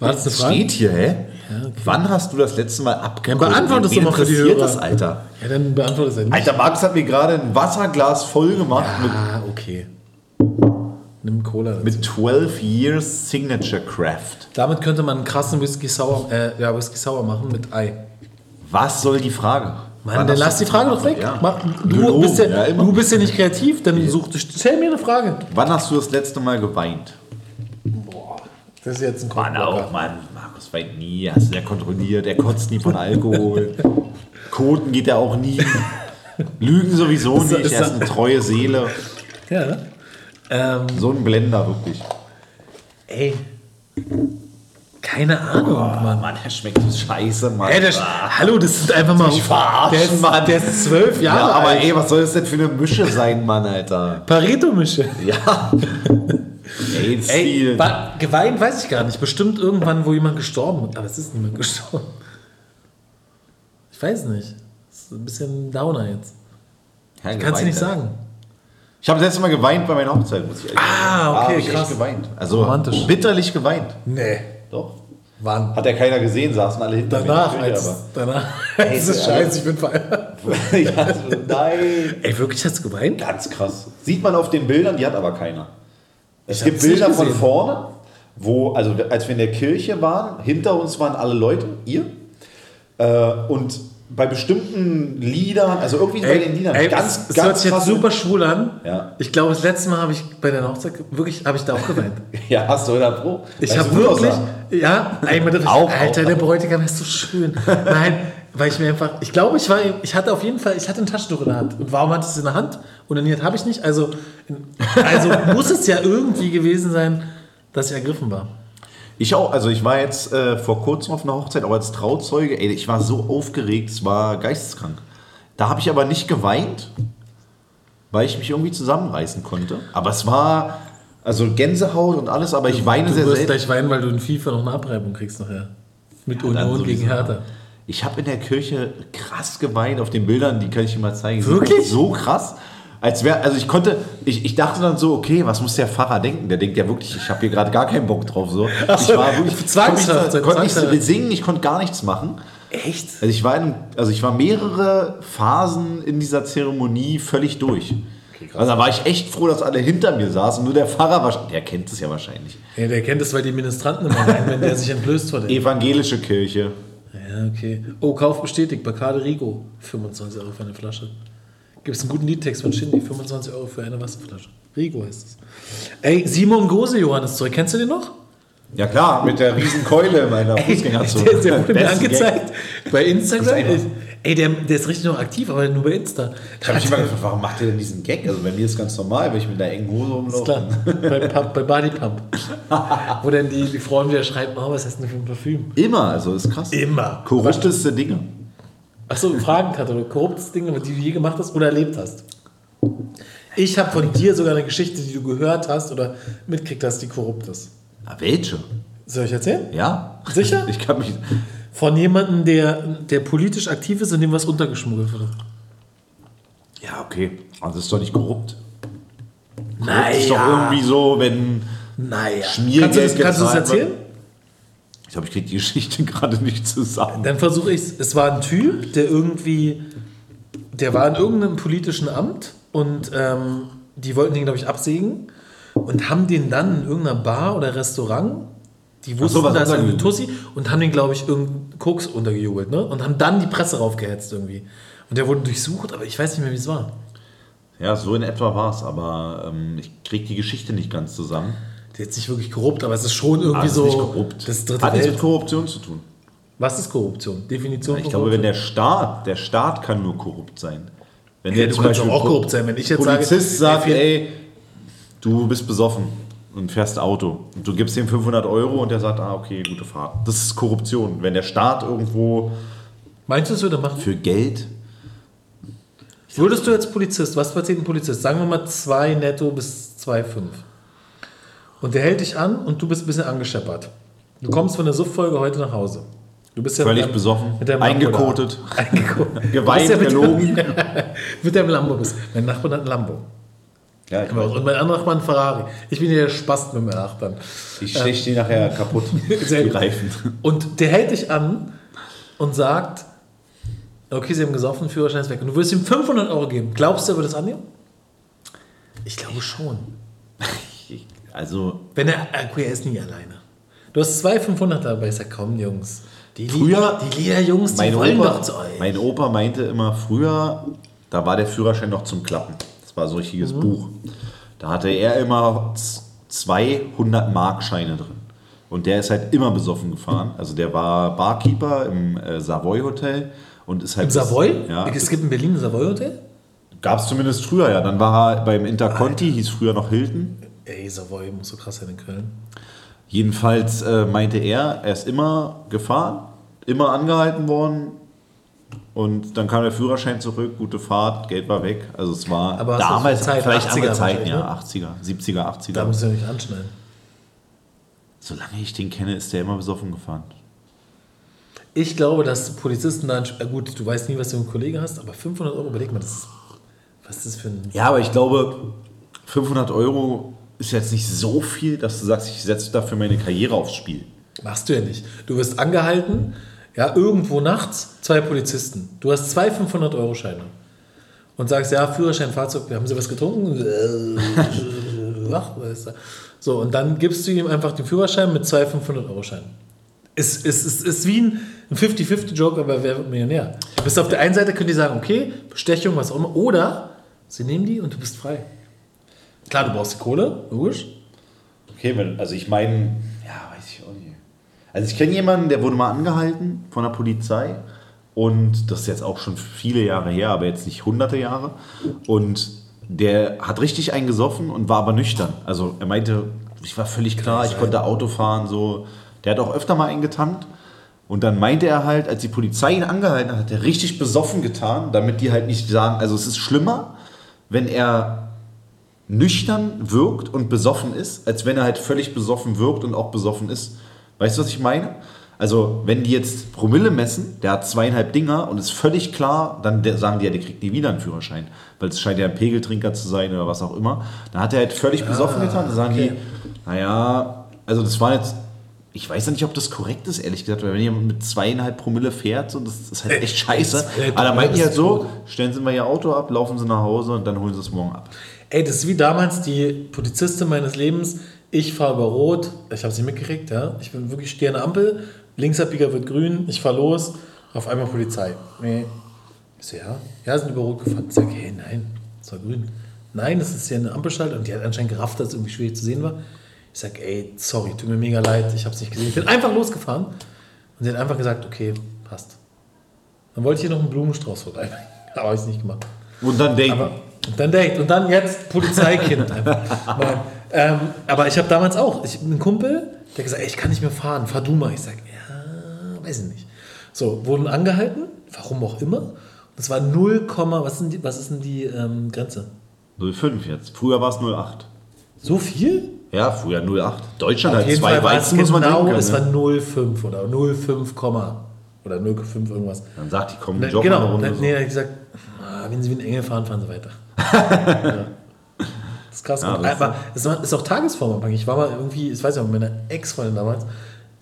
War das eine Frage? Steht hier, hä? Ja, okay. Wann hast du das letzte Mal abgekotet? Ja, beantworte es Wen doch mal für die Hörer. das, Alter? Ja, dann beantworte es ja nicht. Alter, Markus hat mir gerade ein Wasserglas voll gemacht Ah, okay. Nimm Cola. dazu. mit, mit 12 Years Signature Craft. Damit könnte man einen krassen Whisky Sour, äh, ja, Whisky Sour machen mit Ei. Was soll die Frage? Mann, dann lass die Frage doch weg. Ja. Mach, du, bist ja, ja, du bist ja nicht kreativ, dann such, stell mir eine Frage. Wann hast du das letzte Mal geweint? Das ist jetzt ein Mann, auch, Mann. Markus weint nie. Hast du ja kontrolliert. Er kotzt nie von Alkohol. Koten geht er auch nie. Lügen sowieso nicht. ist Er ist eine treue Seele. Ja. Ähm, So ein Blender, wirklich. ey. Keine Ahnung, Mann. Mann, er schmeckt so scheiße, Mann. Ey, der, Ah. hallo, das ist einfach mal. mich verarschen, der, ist, Mann. der ist zwölf ja, Jahre aber alt. ey, was soll das denn für eine Mische sein, Mann, Alter? Pareto-Mische. Ja. ey, das Ey, geweint weiß ich gar nicht. Bestimmt irgendwann, wo jemand gestorben ist. Aber es ist niemand gestorben. Ich weiß nicht. Das ist ein bisschen Downer jetzt. Ja, Kannst du nicht sagen. Ich habe das letzte Mal geweint bei meiner Hochzeit, muss ich ehrlich Ah, sagen. okay, hab ich krass. echt geweint. Also Romantisch. bitterlich geweint. Nee. Doch. Wann? Hat ja keiner gesehen, saßen alle hinter Danach, mir. als, danach. Ey, das ist scheiße, ich bin verärgert. aber- ja, so, nein. Ey, wirklich hast du geweint? Ganz krass. Sieht man auf den Bildern, die hat aber keiner. Es Ich gibt Bilder von vorne, wo, also als wir in der Kirche waren, hinter uns waren alle Leute, ihr. Äh, und bei bestimmten Liedern, also irgendwie bei den Liedern, ey, ganz, es, ganz hört sich jetzt krass- super schwul an. Ja. Ich glaube, das letzte Mal habe ich bei der Hochzeit wirklich, habe ich da auch geweint. Ja, hast du 100 Pro. Ich habe wirklich, ja, einmal dachte Auch, Alter, auch, der. Bräutigam ist so schön. Nein, weil ich mir einfach, ich glaube, ich war, ich hatte auf jeden Fall, ich hatte ein Taschentuch in der Hand. Und warum hatte ich es in der Hand? Und dann habe ich nicht. Also, also muss es ja irgendwie gewesen sein, dass ich ergriffen war. Ich auch, also ich war jetzt äh, vor kurzem auf einer Hochzeit, auch als Trauzeuge, ey, ich war so aufgeregt, es war geisteskrank. Da habe ich aber nicht geweint, weil ich mich irgendwie zusammenreißen konnte. Aber es war, also Gänsehaut und alles, aber ich weine Du sehr wirst selten. gleich weinen, weil du in FIFA noch eine Abreibung kriegst nachher. Mit dann Union gegen Hertha. Ich habe in der Kirche krass geweint auf den Bildern, die kann ich dir mal zeigen. Wirklich? So krass. Als wäre, also ich konnte, ich, ich dachte dann so, okay, was muss der Pfarrer denken? Der denkt ja wirklich, ich habe hier gerade gar keinen Bock drauf. So. Ach so, ich war wirklich, Zwangshaft, konnte, nicht, konnte nicht singen, ich konnte gar nichts machen. Echt? Also ich war, in, also ich war mehrere Phasen in dieser Zeremonie völlig durch. also da war ich echt froh, dass alle hinter mir saßen. Nur der Pfarrer, war, der kennt es ja wahrscheinlich. Ja, der kennt es, weil die Ministranten immer meinen, wenn der sich entblößt vor dem. Evangelische Kirche. Ja, okay. Oh, Kauf bestätigt. Bacardi Rigo. 25 Euro für eine Flasche. Gibt es einen guten Liedtext von Shindy? 25 Euro für eine Wasserflasche. Rigo heißt es. Ey, Simon Gose, Johannes zurück. Kennst du den noch? Ja klar, mit der riesen Keule in meiner Fußgängerzone. der, der wurde mir Beste Gag. angezeigt. Bei Instagram. Ey, der, der ist richtig noch aktiv, aber nur bei Insta. Ich habe mich immer gefragt, warum macht ihr denn diesen Gag? Also bei mir ist ganz normal, wenn ich mit einer engen Hose Ist rumlaufe. klar. bei, Pump, bei Body Pump. Wo dann die, die Frauen wieder schreiben, oh, was hast du denn für ein Parfüm? Immer, also ist krass. Immer. Korrupteste Dinge. Achso, Fragenkatalog. Korruptes Ding, die du je gemacht hast oder erlebt hast. Ich habe von dir sogar eine Geschichte, die du gehört hast oder mitkriegt hast, die korrupt ist. Na, welche? Soll ich erzählen? Ja. Sicher? Ich kann mich. Von jemandem, der, der politisch aktiv ist und dem was untergeschmuggelt wird. Ja, okay. Also das ist doch nicht korrupt. Naja. Das ist doch irgendwie so, wenn. Naja. Schmiergeld Kannst du das, kannst du das erzählen? Ich glaube, ich kriege die Geschichte gerade nicht zusammen. Dann versuche ich es. Es war ein Typ, der irgendwie, der war in irgendeinem politischen Amt und ähm, die wollten den, glaube ich, absägen und haben den dann in irgendeiner Bar oder Restaurant, die wussten, was da ist eine. Tussi und haben den, glaube ich, irgendeinen Koks untergejubelt ne? und haben dann die Presse raufgehetzt irgendwie. Und der wurde durchsucht, aber ich weiß nicht mehr, wie es war. Ja, so in etwa war es, aber ähm, ich kriege die Geschichte nicht ganz zusammen. Der ist jetzt nicht wirklich korrupt, aber es ist schon irgendwie Ah, das ist so. nicht korrupt. Das dritte Hat nichts mit Korruption zu tun. Was ist Korruption? Definition Ich von glaube, wenn der Staat, der Staat kann nur korrupt sein. Wenn Ja, du kannst doch auch korrupt sein. Wenn ich jetzt sage, Polizist sagt, der- ey, du bist besoffen und fährst Auto. Und du gibst ihm 500 Euro und der sagt, ah, okay, gute Fahrt. Das ist Korruption. Wenn der Staat irgendwo Meinst du, das würde er machen? für Geld, Würdest du jetzt Polizist, was verdient ein Polizist? Sagen wir mal 2 netto bis 2,5. Und der hält dich an und du bist ein bisschen angescheppert. Du kommst von der Suchtfolge heute nach Hause. Du bist ja Völlig deinem- besoffen, mit deinem eingekotet. Eingekotet. geweint, ja mit- gelogen. mit deinem Lambo bist. Mein Nachbar hat ein Lambo. Ja, Und mein anderer Nachbar ein Ferrari. Ich bin ja der Spast mit meinem Achtern. ich steche die nachher kaputt. Sehr die. Reifen. Und der hält dich an und sagt, okay, Sie haben gesoffen, Führerschein ist weg. Und du würdest ihm 500 Euro geben. Glaubst du, er würde es annehmen? Ich glaube schon. Also, Wenn er, okay, er ist nie alleine. Du hast zwei 500 dabei. Ich sag, komm, Jungs. Die Früher- Lieder- die Liederjungs, die wollen Opa, doch zu euch. mein Opa meinte immer früher, da war der Führerschein noch zum Klappen. Das war so ein Mhm. richtiges Buch. Da hatte er immer z- 200 Markscheine drin. Und der ist halt immer besoffen gefahren. Also der war Barkeeper im äh, Savoy Hotel und ist halt Im Savoy? Ja, es gibt in Berlin ein Savoy-Hotel? gab es zumindest früher, ja. Dann war er beim Interconti, hieß früher noch Hilton. Ey, Savoy muss so krass sein in Köln. Jedenfalls äh, meinte er, er ist immer gefahren, immer angehalten worden und dann kam der Führerschein zurück, gute Fahrt, Geld war weg. Also es war Aber damals Zeit? vielleicht 80er andere Zeiten, ja, 80er, 70er, 80er. Da muss ich ja nicht anschneiden. Solange ich den kenne, ist der immer besoffen gefahren. Ich glaube, dass Polizisten da, ein Sp- äh, gut, du weißt nie, was du für einen Kollegen hast, aber 500 Euro, überleg mal, das ist, was ist das für ein... Ja, aber ich glaube, 500 Euro ist jetzt nicht so viel, dass du sagst, ich setze dafür meine Karriere aufs Spiel. Machst du ja nicht. Du wirst angehalten, ja, irgendwo nachts, zwei Polizisten. Du hast zwei 500-Euro-Scheine. Und sagst, ja, Führerschein, Fahrzeug, haben Sie was getrunken? Wach, weißt du. So, und dann gibst du ihm einfach den Führerschein mit zwei 500-Euro-Scheinen. Es ist, ist, ist, ist wie ein ein 50-50-Joke, aber wer wird Millionär? Du bist auf der einen Seite, könnt ihr sagen, okay, Bestechung, was auch immer, oder sie nehmen die und du bist frei. Klar, du brauchst die Kohle, logisch. Okay, also ich meine, ja, weiß ich auch nicht. Also ich kenne jemanden, der wurde mal angehalten von der Polizei und das ist jetzt auch schon viele Jahre her, aber jetzt nicht hunderte Jahre und der hat richtig einen gesoffen und war aber nüchtern. Also er meinte, ich war völlig klar, ich konnte Auto fahren, so. Der hat auch öfter mal einen getankt und dann meinte er halt, als die Polizei ihn angehalten hat, hat er richtig besoffen getan, damit die halt nicht sagen, also es ist schlimmer, wenn er nüchtern wirkt und besoffen ist, als wenn er halt völlig besoffen wirkt und auch besoffen ist. Weißt du, was ich meine? Also, wenn die jetzt Promille messen, der hat zweieinhalb Dinger und ist völlig klar, dann sagen die ja, der kriegt nie wieder einen Führerschein, weil es scheint ja ein Pegeltrinker zu sein oder was auch immer. Dann hat er halt völlig besoffen getan. Dann sagen okay. die, naja, also das war jetzt, ich weiß ja nicht, ob das korrekt ist, ehrlich gesagt, weil wenn jemand mit zweieinhalb Promille fährt, so, das ist halt echt scheiße. Aber dann meinten die halt so, stellen Sie mal Ihr Auto ab, laufen Sie nach Hause und dann holen Sie es morgen ab. Ey, das ist wie damals die Polizistin meines Lebens. Ich fahre über Rot, ich habe sie mitgekriegt, ja. Ich bin wirklich stehe an der Ampel, Linksabbieger wird grün, ich fahre los, auf einmal Polizei. Nee. Ich so, ja, ja, sind über Rot gefahren. Ich sage, hey, nein, es war grün. Nein, das ist hier eine Ampelschaltung und die hat anscheinend gerafft, dass es irgendwie schwierig zu sehen war. Ich sage, ey, sorry, tut mir mega leid, ich habe es nicht gesehen. Ich bin einfach losgefahren und sie hat einfach gesagt, okay, passt. Dann wollte ich hier noch einen Blumenstrauß vorbeibringen, aber habe ich es nicht gemacht. Und dann denken, Aber, dann Date. Und dann jetzt Polizeikind. Ähm, aber ich habe damals auch, ich, einen Kumpel, der gesagt, ey, ich kann nicht mehr fahren, fahr du mal. Ich sage, ja, weiß ich nicht. So, wurden angehalten, warum auch immer. Und es war 0, was, sind die, was ist denn die ähm, Grenze? 05 jetzt. Früher war es 08. So viel? Ja, früher 08. Deutschland Auf hat zwei Weizen, muss man genau, denken. es können, war ne? 0,5 oder 0,5, Komma oder 0,5 irgendwas. Dann sagt die, komm, Ne, joggen eine genau, dann, so. nee, er hat gesagt, ah, wenn Sie wie ein Engel fahren, fahren Sie weiter. Ja. Das ist krass. Ja, das ist aber es ist auch tagesformabhängig. Ich war mal irgendwie, ich weiß ja, mit meiner Ex-Freundin damals,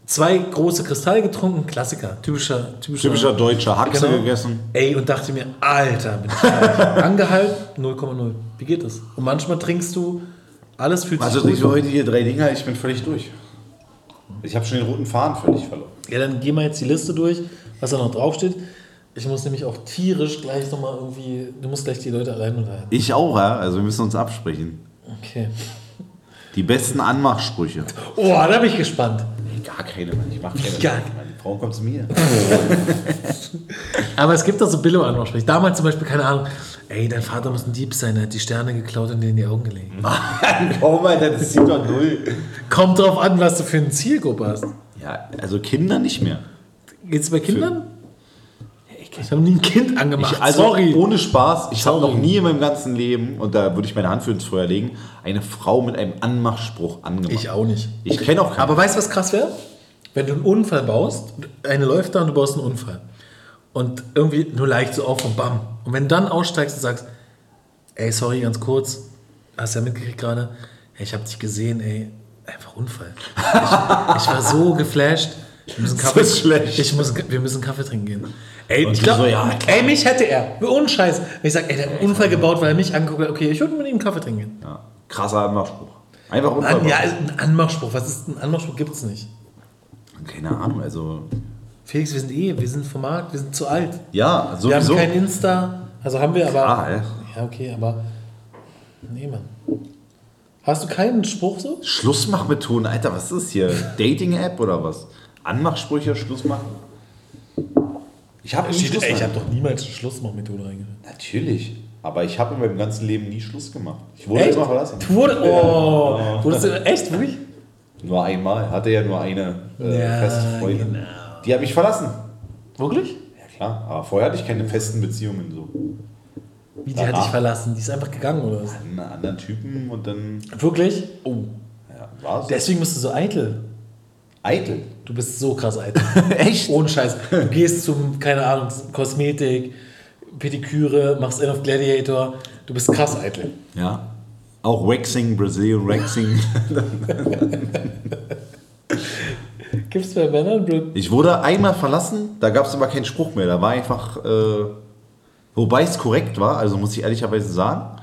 zwei große Kristalle getrunken, Klassiker, typischer, typischer, Typischer Deutscher, Haxe Genau. gegessen. Ey, und dachte mir, Alter, bin ich. Angehalten, 0,0. Wie geht das? Und manchmal trinkst du, alles sich Also ich heute hier drei Dinger, ich bin völlig durch. Ich habe schon den roten Faden völlig verloren. Ja, dann gehen wir jetzt die Liste durch, was da noch draufsteht. Ich muss nämlich auch tierisch gleich nochmal irgendwie, du musst gleich die Leute allein unterhalten. Ich auch, ja. Also wir müssen uns absprechen. Okay. Die besten Anmachsprüche. Oh, da bin ich gespannt. Nee, gar keine, Mann. Ich mach keine. Gar- Mann. Die Frauen kommen zu mir. Aber es gibt doch so Billo-Anmachsprüche. Damals zum Beispiel, keine Ahnung, ey, dein Vater muss ein Dieb sein, er hat die Sterne geklaut und dir in die Augen gelegt. Komm, Alter, das sieht doch null. Kommt drauf an, was du für eine Zielgruppe hast. Ja, also Kinder nicht mehr. Geht's bei Kindern? Ich habe nie ein Kind angemacht. Ich, also Sorry. ohne Spaß, ich habe noch nie in meinem ganzen Leben, und da würde ich meine Hand für ins Feuer legen, eine Frau mit einem Anmachspruch angemacht. Ich auch nicht. Ich kenne auch keinen. Aber weißt du, was krass wäre? Wenn du einen Unfall baust, eine läuft da und du baust einen Unfall. Und irgendwie nur leicht so auf und bam. Und wenn du dann aussteigst und sagst, ey, sorry, ganz kurz, hast ja mitgekriegt gerade, ich habe dich gesehen, ey, einfach Unfall. Ich, ich war so geflasht. Wir müssen Kaffee, ist schlecht. Ich muss, wir müssen Kaffee trinken gehen. Ey, ich glaub, so, ja, klar. ey, mich hätte er. Ohne Scheiß. Wenn ich sage, ey, der hat einen Unfall gebaut, weil er mich anguckt, okay, ich würde mit ihm Kaffee trinken gehen. ja, krasser Anmachspruch. Einfach An, Unfall. ja, ein Anmachspruch. Was ist ein Anmachspruch? Gibt es nicht. Keine Ahnung, also. Felix, wir sind eh, wir sind vom Markt, wir sind zu alt. Ja, Wir haben sowieso. kein Insta, also haben wir aber. Ah, ja. Ja, okay, aber. Nee, Mann. Hast du keinen Spruch so? Schlussmachmethoden, Alter, was ist das hier? Dating-App oder was? Anmachsprüche, Schlussmachen? Ich habe Ey, ich habe doch niemals eine Schlussmachmethode reingeschrieben. Natürlich. Aber ich habe in meinem ganzen Leben nie Schluss gemacht. Ich wurde Echt? immer verlassen. Du wurde, oh, wurdest du echt, wirklich? Nur einmal. Hatte ja nur eine äh, Ja, feste Freundin. genau. Die hat mich verlassen. Wirklich? Ja klar. Aber vorher hatte ich keine festen Beziehungen so. Wie, die hat Danach. dich verlassen? Die ist einfach gegangen, oder was? Einen anderen Typen und dann. Wirklich? Oh. Ja, war so. Deswegen bist du so eitel. Eitel. Du bist so krass eitel. Echt? Ohne Scheiß. Du gehst zum, keine Ahnung, Kosmetik, Pediküre, machst End of Gladiator. Du bist krass eitel. Ja. Auch Waxing, Brazilian Waxing. Gibt es bei Männern? Ich wurde einmal verlassen, da gab es aber keinen Spruch mehr. Da war einfach, äh, wobei es korrekt war, also muss ich ehrlicherweise sagen,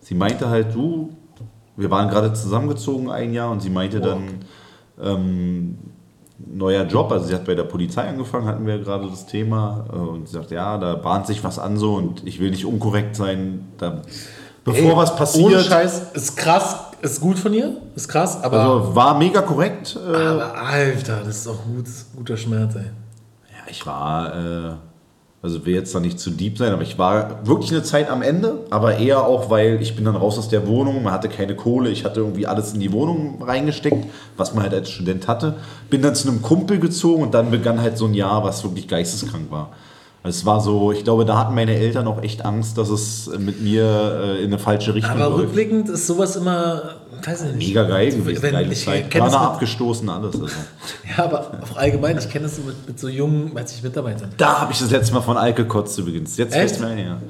sie meinte halt, du, wir waren gerade zusammengezogen ein Jahr und sie meinte dann, ähm, neuer Job, also sie hat bei der Polizei angefangen, hatten wir gerade das Thema äh, und sie sagt, ja, da bahnt sich was an so und ich will nicht unkorrekt sein, da, bevor Ey, was passiert. Ohne Scheiß, ist krass, ist gut von ihr, ist krass, aber, Also war mega korrekt. Äh, aber Alter, das ist auch gut, guter Schmerz, ey. Ja, ich war, äh, also will jetzt da nicht zu deep sein, aber ich war wirklich eine Zeit am Ende, aber eher auch, weil ich bin dann raus aus der Wohnung, man hatte keine Kohle, ich hatte irgendwie alles in die Wohnung reingesteckt, was man halt als Student hatte. Bin dann zu einem Kumpel gezogen und dann begann halt so ein Jahr, was wirklich geisteskrank war. Also es war so, ich glaube, da hatten meine Eltern auch echt Angst, dass es mit mir äh, in eine falsche Richtung Aber läuft. rückblickend ist sowas immer, weiß ich nicht. Mega geil gewesen, Wenn, geile ich Zeit. Körner das mit, abgestoßen, alles. Also. Ja, aber auch allgemein, ich kenne das so mit, mit so jungen, weiß ich, Mitarbeitern. Da habe ich das letzte Mal von Alke gekotzt übrigens. Jetzt Echt? fällt's mir ja.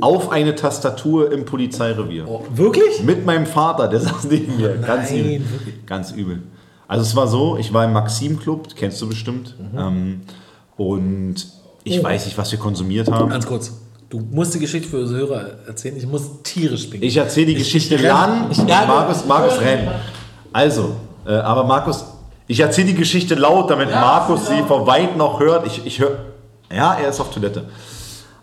Auf eine Tastatur im Polizeirevier. Oh, wirklich? Mit meinem Vater, der saß neben mir. Ganz Nein, übel. wirklich? Ganz übel. Also es war so, ich war im Maxim-Club, kennst du bestimmt. Ähm, und ich Oh. weiß nicht, was wir konsumiert haben. Ganz kurz. Du musst die Geschichte für unsere Hörer erzählen. Ich muss tierisch pinkeln. Ich erzähle die Geschichte ich- lang. ich- ja, Markus, Markus rennt. Also, äh, aber Markus, ich erzähle die Geschichte laut, damit Markus sie von weit noch hört. Ich, ich höre. Ja, er ist auf Toilette.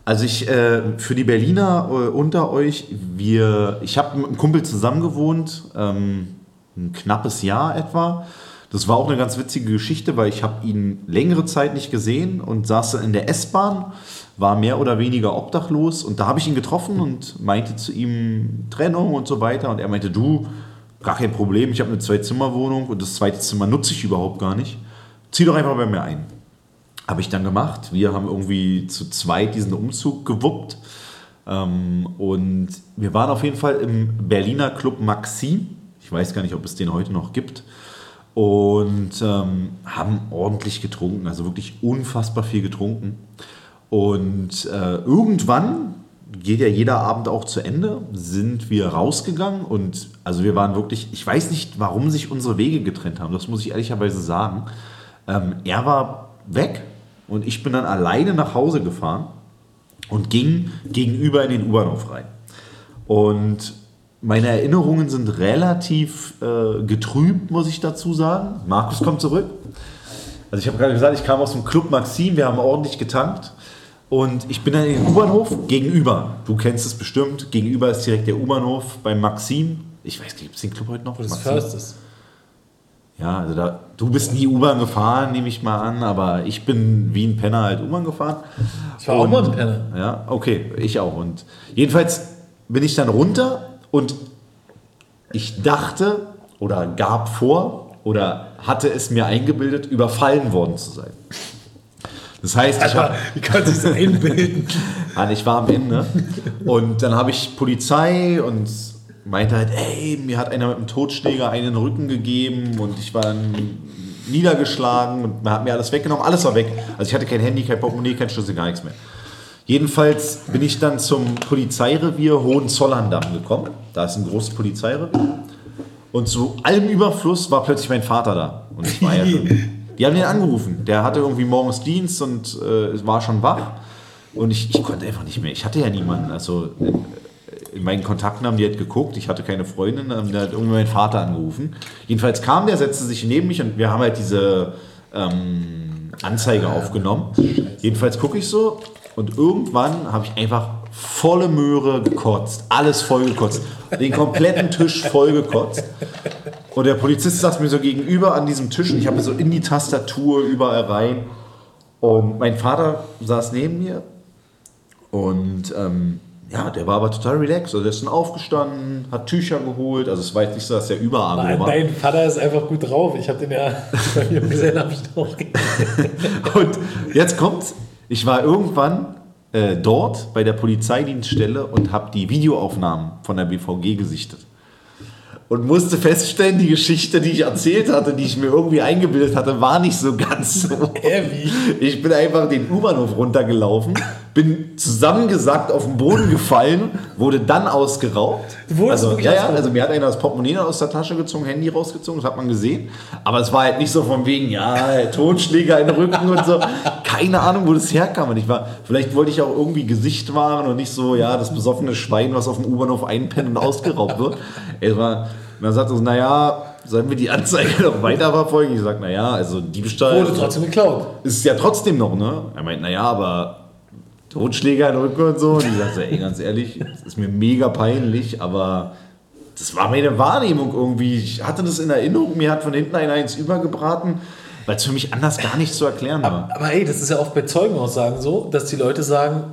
Also ich äh, für die Berliner äh, unter euch, wir, ich habe mit einem Kumpel zusammen gewohnt, ähm, ein knappes Jahr etwa. Das war auch eine ganz witzige Geschichte, weil ich habe ihn längere Zeit nicht gesehen und saß dann in der S-Bahn, war mehr oder weniger obdachlos und da habe ich ihn getroffen und meinte zu ihm Trennung und so weiter und er meinte, du, gar kein Problem, ich habe eine Zwei-Zimmer-Wohnung und das zweite Zimmer nutze ich überhaupt gar nicht. Zieh doch einfach bei mir ein. Habe ich dann gemacht. Wir haben irgendwie zu zweit diesen Umzug gewuppt. Ähm, und wir waren auf jeden Fall im Berliner Club Maxim. Ich weiß gar nicht, ob es den heute noch gibt. Und ähm, haben ordentlich getrunken, also wirklich unfassbar viel getrunken. Und äh, irgendwann geht ja jeder Abend auch zu Ende, sind wir rausgegangen und also wir waren wirklich, ich weiß nicht, warum sich unsere Wege getrennt haben, das muss ich ehrlicherweise sagen. Ähm, er war weg und ich bin dann alleine nach Hause gefahren und ging gegenüber in den U-Bahnhof rein. Und meine Erinnerungen sind relativ äh, getrübt, muss ich dazu sagen. Markus kommt zurück. Also ich habe gerade gesagt, ich kam aus dem Club Maxim, wir haben ordentlich getankt. Und ich bin dann in den U-Bahnhof gegenüber. Du kennst es bestimmt. Gegenüber ist direkt der U-Bahnhof beim Maxim. Ich weiß nicht, gibt es den Club heute noch? das Maxim? First ist. Ja, also da, du bist nie U-Bahn gefahren, nehme ich mal an, aber ich bin wie ein Penner halt U-Bahn gefahren. Ich war auch mal ein Penner. Ja, okay, ich auch. Und jedenfalls bin ich dann runter und ich dachte oder gab vor oder hatte es mir eingebildet, überfallen worden zu sein. Das heißt, ich Alter, wie kann sich das einbilden? Mann, ich war am Ende. Und dann habe ich Polizei und meinte halt, ey, mir hat einer mit einem Totschläger einen in den Rücken gegeben und ich war dann niedergeschlagen und man hat mir alles weggenommen. Alles war weg. Also ich hatte kein Handy, kein Portemonnaie, kein Schlüssel, gar nichts mehr. Jedenfalls bin ich dann zum Polizeirevier Hohenzollern-Damm gekommen. Da ist ein großes Polizeirevier. Und zu allem Überfluss war plötzlich mein Vater da. Und ich war ja schon, die haben den angerufen. Der hatte irgendwie morgens Dienst und äh, war schon wach. Und ich, ich konnte einfach nicht mehr. Ich hatte ja niemanden. Also in, in meinen Kontakten haben die halt geguckt. Ich hatte keine Freundin. Haben die halt irgendwie meinen Vater angerufen. Jedenfalls kam der, setzte sich neben mich und wir haben halt diese ähm, Anzeige aufgenommen. Jedenfalls gucke ich so und irgendwann habe ich einfach volle Möhre gekotzt. Alles voll gekotzt. Den kompletten Tisch voll gekotzt. Und der Polizist saß mir so gegenüber an diesem Tisch und ich habe so in die Tastatur überall rein. Und mein Vater saß neben mir und ähm, ja, der war aber total relaxed. Also der ist dann aufgestanden, hat Tücher geholt. Also es war jetzt nicht so, dass der überarm Mein, war. mein Vater ist einfach gut drauf. Ich habe den ja bei mir im Gesellenabschied auch Und jetzt kommt's. Ich war irgendwann äh, dort bei der Polizeidienststelle und habe die Videoaufnahmen von der BVG gesichtet. Und musste feststellen, die Geschichte, die ich erzählt hatte, die ich mir irgendwie eingebildet hatte, war nicht so ganz so. Heavy. Ich bin einfach den U-Bahnhof runtergelaufen, bin zusammengesackt auf den Boden gefallen, wurde dann ausgeraubt. Du wurdest also, ja, ja, also mir hat einer das Portemonnaie aus der Tasche gezogen, Handy rausgezogen, das hat man gesehen. Aber es war halt nicht so von wegen, ja, Totschläger in den Rücken und so. Keine Ahnung, wo das herkam. Und ich war, vielleicht wollte ich auch irgendwie Gesicht wahren und nicht so, ja, das besoffene Schwein, was auf dem U-Bahnhof einpennt und ausgeraubt wird. Es war, dann sagt er so, naja, sollen wir die Anzeige noch weiterverfolgen? Ich sag, naja, also Diebstahl Wurde trotzdem geklaut. ist es ja trotzdem noch, ne? Er meint, naja, aber Totschläger in den Rücken und so. Und ich sag so, ey, ganz ehrlich, das ist mir mega peinlich, aber das war meine Wahrnehmung irgendwie. Ich hatte das in Erinnerung, mir hat von hinten einer eins übergebraten, weil es für mich anders gar nicht zu erklären war. Aber ey, das ist ja oft bei Zeugenaussagen so, dass die Leute sagen,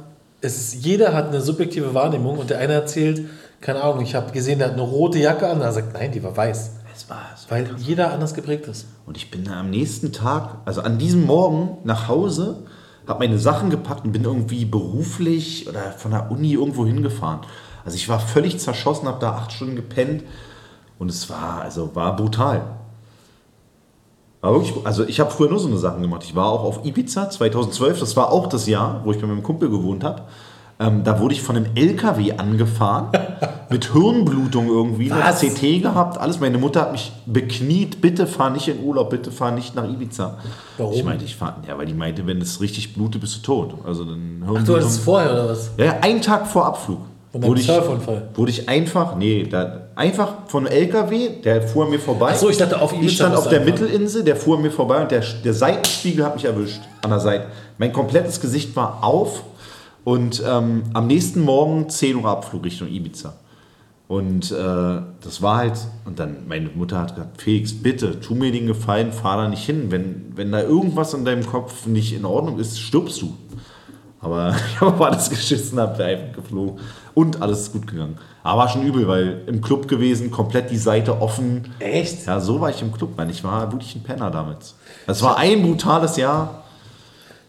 es ist, jeder hat eine subjektive Wahrnehmung und der eine erzählt, keine Ahnung, ich habe gesehen, der hat eine rote Jacke an, der sagt, nein, die war weiß. Es war so. Weil jeder anders geprägt ist. Und ich bin dann am nächsten Tag, also an diesem Morgen nach Hause, habe meine Sachen gepackt und bin irgendwie beruflich oder von der Uni irgendwo hingefahren. Also ich war völlig zerschossen, habe da acht Stunden gepennt und es war, also war brutal. War wirklich, also ich habe früher nur so eine Sachen gemacht. Ich war auch auf Ibiza 2012, das war auch das Jahr, wo ich bei meinem Kumpel gewohnt habe. Ähm, da wurde ich von einem LKW angefahren, mit Hirnblutung irgendwie, Was? CT gehabt, alles. Meine Mutter hat mich bekniet, bitte fahr nicht in Urlaub, bitte fahr nicht nach Ibiza. Warum? Ich meinte, ich fahr, ja, weil die meinte, wenn es richtig blutet, bist du tot. Also dann Ach, du Hirnblutung. hattest es vorher oder was? Ja, einen Tag vor Abflug. Von deinem Wurde ich, wurde ich einfach, nee, da, einfach von einem LKW, der fuhr mir vorbei. Ach so, ich dachte, auf Ibiza Ich stand auf der einfach. Mittelinsel, der fuhr mir vorbei und der, der Seitenspiegel hat mich erwischt an der Seite. Mein komplettes Gesicht war auf und ähm, am nächsten Morgen 10 Uhr Abflug Richtung Ibiza. Und äh, das war halt, und dann meine Mutter hat gesagt, Felix, bitte, tu mir den Gefallen, fahr da nicht hin. Wenn, wenn da irgendwas in deinem Kopf nicht in Ordnung ist, stirbst du. Aber ich habe alles geschissen, hab da einfach geflogen. Und alles ist gut gegangen. Aber war schon übel, weil im Club gewesen, komplett die Seite offen. Echt? Ja, so war ich im Club, Mann. Ich war wirklich ein Penner damit. Das war ein brutales Jahr.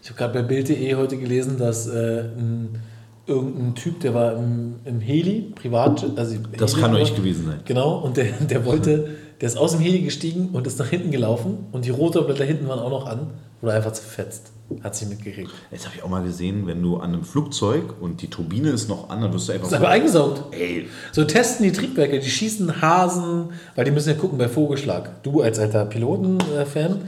Ich habe gerade bei Bild.de heute gelesen, dass äh, ein, irgendein Typ, der war im, im Heli, privat, also Das Heli kann nur ich gewesen sein. Genau, und der, der wollte, der ist aus dem Heli gestiegen und ist nach hinten gelaufen und die Rotorblätter hinten waren auch noch an, wurde einfach zerfetzt. Hat sich mitgekriegt. Jetzt habe ich auch mal gesehen, wenn du an einem Flugzeug und die Turbine ist noch an, dann wirst du einfach. Ist aber eingesaugt. Ey, So testen die Triebwerke, die schießen Hasen, weil die müssen ja gucken bei Vogelschlag. Du als alter Piloten-Fan,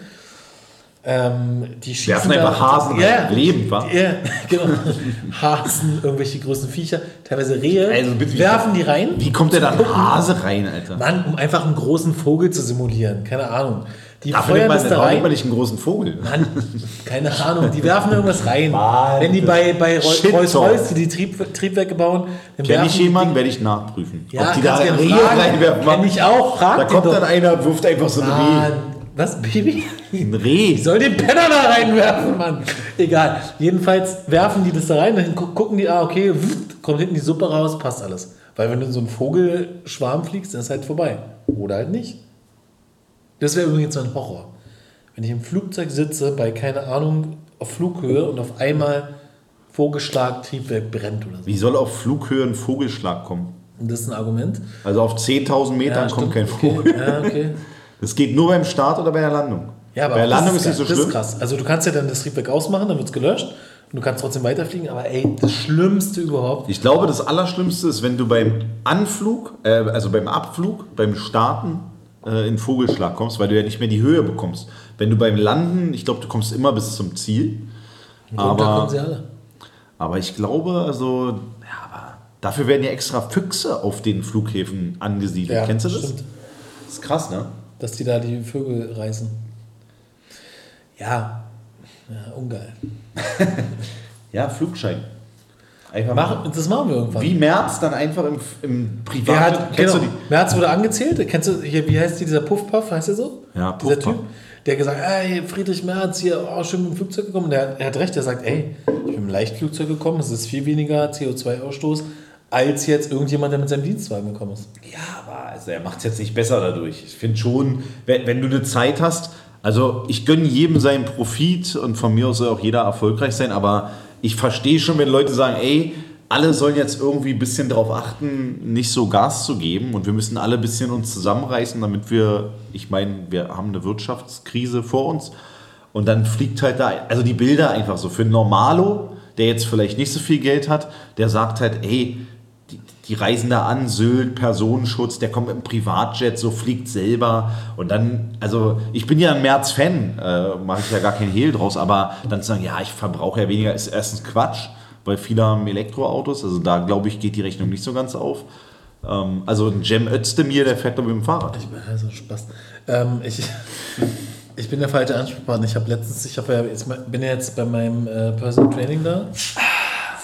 ähm, die schießen. Werfen einfach Hasen ja, lebend, wa? Ja, genau. Hasen, irgendwelche großen Viecher, teilweise Rehe, Also bitte, wie- werfen die rein. wie kommt der dann Hase rein, Alter? Mann, um einfach einen großen Vogel zu simulieren. Keine Ahnung. Die Dafür feuern das da rein. nicht einen großen Vogel. Mann, keine Ahnung, die werfen irgendwas rein. Mann, Wenn die bei, bei Shit Rolls Talk. Royce, die Trieb, Triebwerke bauen, dann Kenn ich die jemanden, werde ich nachprüfen. Ja, Ob die da Rehe reinwerfen. Kenn ich auch, frag Da kommt dann einer, wirft einfach so ein Reh. Was, Baby? Ein Reh. Ich soll den Penner da reinwerfen, Mann. Egal. Jedenfalls werfen die das da rein, dann gu- gucken die, ah, okay, kommt hinten die Suppe raus, passt alles. Weil wenn du in so einen Vogelschwarm fliegst, dann ist halt vorbei. Oder halt nicht. Das wäre übrigens so ein Horror. Wenn ich im Flugzeug sitze, bei, keine Ahnung, auf Flughöhe und auf einmal Vogelschlag, Triebwerk brennt oder so. Wie soll auf Flughöhe ein Vogelschlag kommen? Und das ist ein Argument. Also auf 10.000 Metern kommt kein okay. Vogel. Ja, okay. Das geht nur beim Start oder bei der Landung. Ja, aber bei der das Landung ist, ist, nicht so das schlimm. ist krass. Also du kannst ja dann das Triebwerk ausmachen, dann wird es gelöscht und du kannst trotzdem weiterfliegen, aber ey, das Schlimmste überhaupt. Ich glaube, das Allerschlimmste ist, wenn du beim Anflug, äh, also beim Abflug, beim Starten äh, in Vogelschlag kommst, weil du ja nicht mehr die Höhe bekommst. Wenn du beim Landen, ich glaube, du kommst immer bis zum Ziel. Und da kommen Aber, sie alle. aber ich glaube, also, ja, aber dafür werden ja extra Füchse auf den Flughäfen angesiedelt. Kennst du das? Stimmt, Das ist krass, ne? Dass die da die Vögel reißen. Ja, ja ungeil. Ja, Flugschein. Einfach Mach, das machen wir irgendwann. Wie März dann einfach im, im Privat. Hat, Kennst genau, du die? Merz wurde angezählt. Kennst du hier, wie heißt die, dieser Puffpuff, heißt der so? Ja, Dieser Puffpuff. Typ, der gesagt hat, ey, Friedrich Merz hier, oh, schön mit dem Flugzeug gekommen. Der, er hat recht, der sagt, ey, ich bin mit dem Leichtflugzeug gekommen, es ist viel weniger CO2-Ausstoß, als jetzt irgendjemand, der mit seinem Dienstwagen gekommen ist. Ja, aber also er macht es jetzt nicht besser dadurch. Ich finde schon, wenn, wenn du eine Zeit hast, also ich gönne jedem seinen Profit und von mir aus soll auch jeder erfolgreich sein, aber ich verstehe schon, wenn Leute sagen, ey, alle sollen jetzt irgendwie ein bisschen darauf achten, nicht so Gas zu geben und wir müssen alle ein bisschen uns zusammenreißen, damit wir, ich meine, wir haben eine Wirtschaftskrise vor uns und dann fliegt halt da, also die Bilder einfach so. Für einen Normalo, der jetzt vielleicht nicht so viel Geld hat, der sagt halt, ey, die, reisen da an, Sylt, Personenschutz, der kommt mit einem Privatjet, so fliegt selber. Und dann, also ich bin ja ein März-Fan, äh, mache ich ja gar kein Hehl draus, aber dann zu sagen, ja, ich verbrauche ja weniger, ist erstens Quatsch, weil viele haben Elektroautos, also da glaube ich, geht die Rechnung nicht so ganz auf. Ähm, also ein Cem Özdemir, der fährt doch mit dem Fahrrad. Ich bin also Spaß. Ähm, ich, ich bin der falsche Ansprechpartner. Ich habe letztens, ich hab ja, jetzt, bin ja jetzt bei meinem äh, Personal Training da.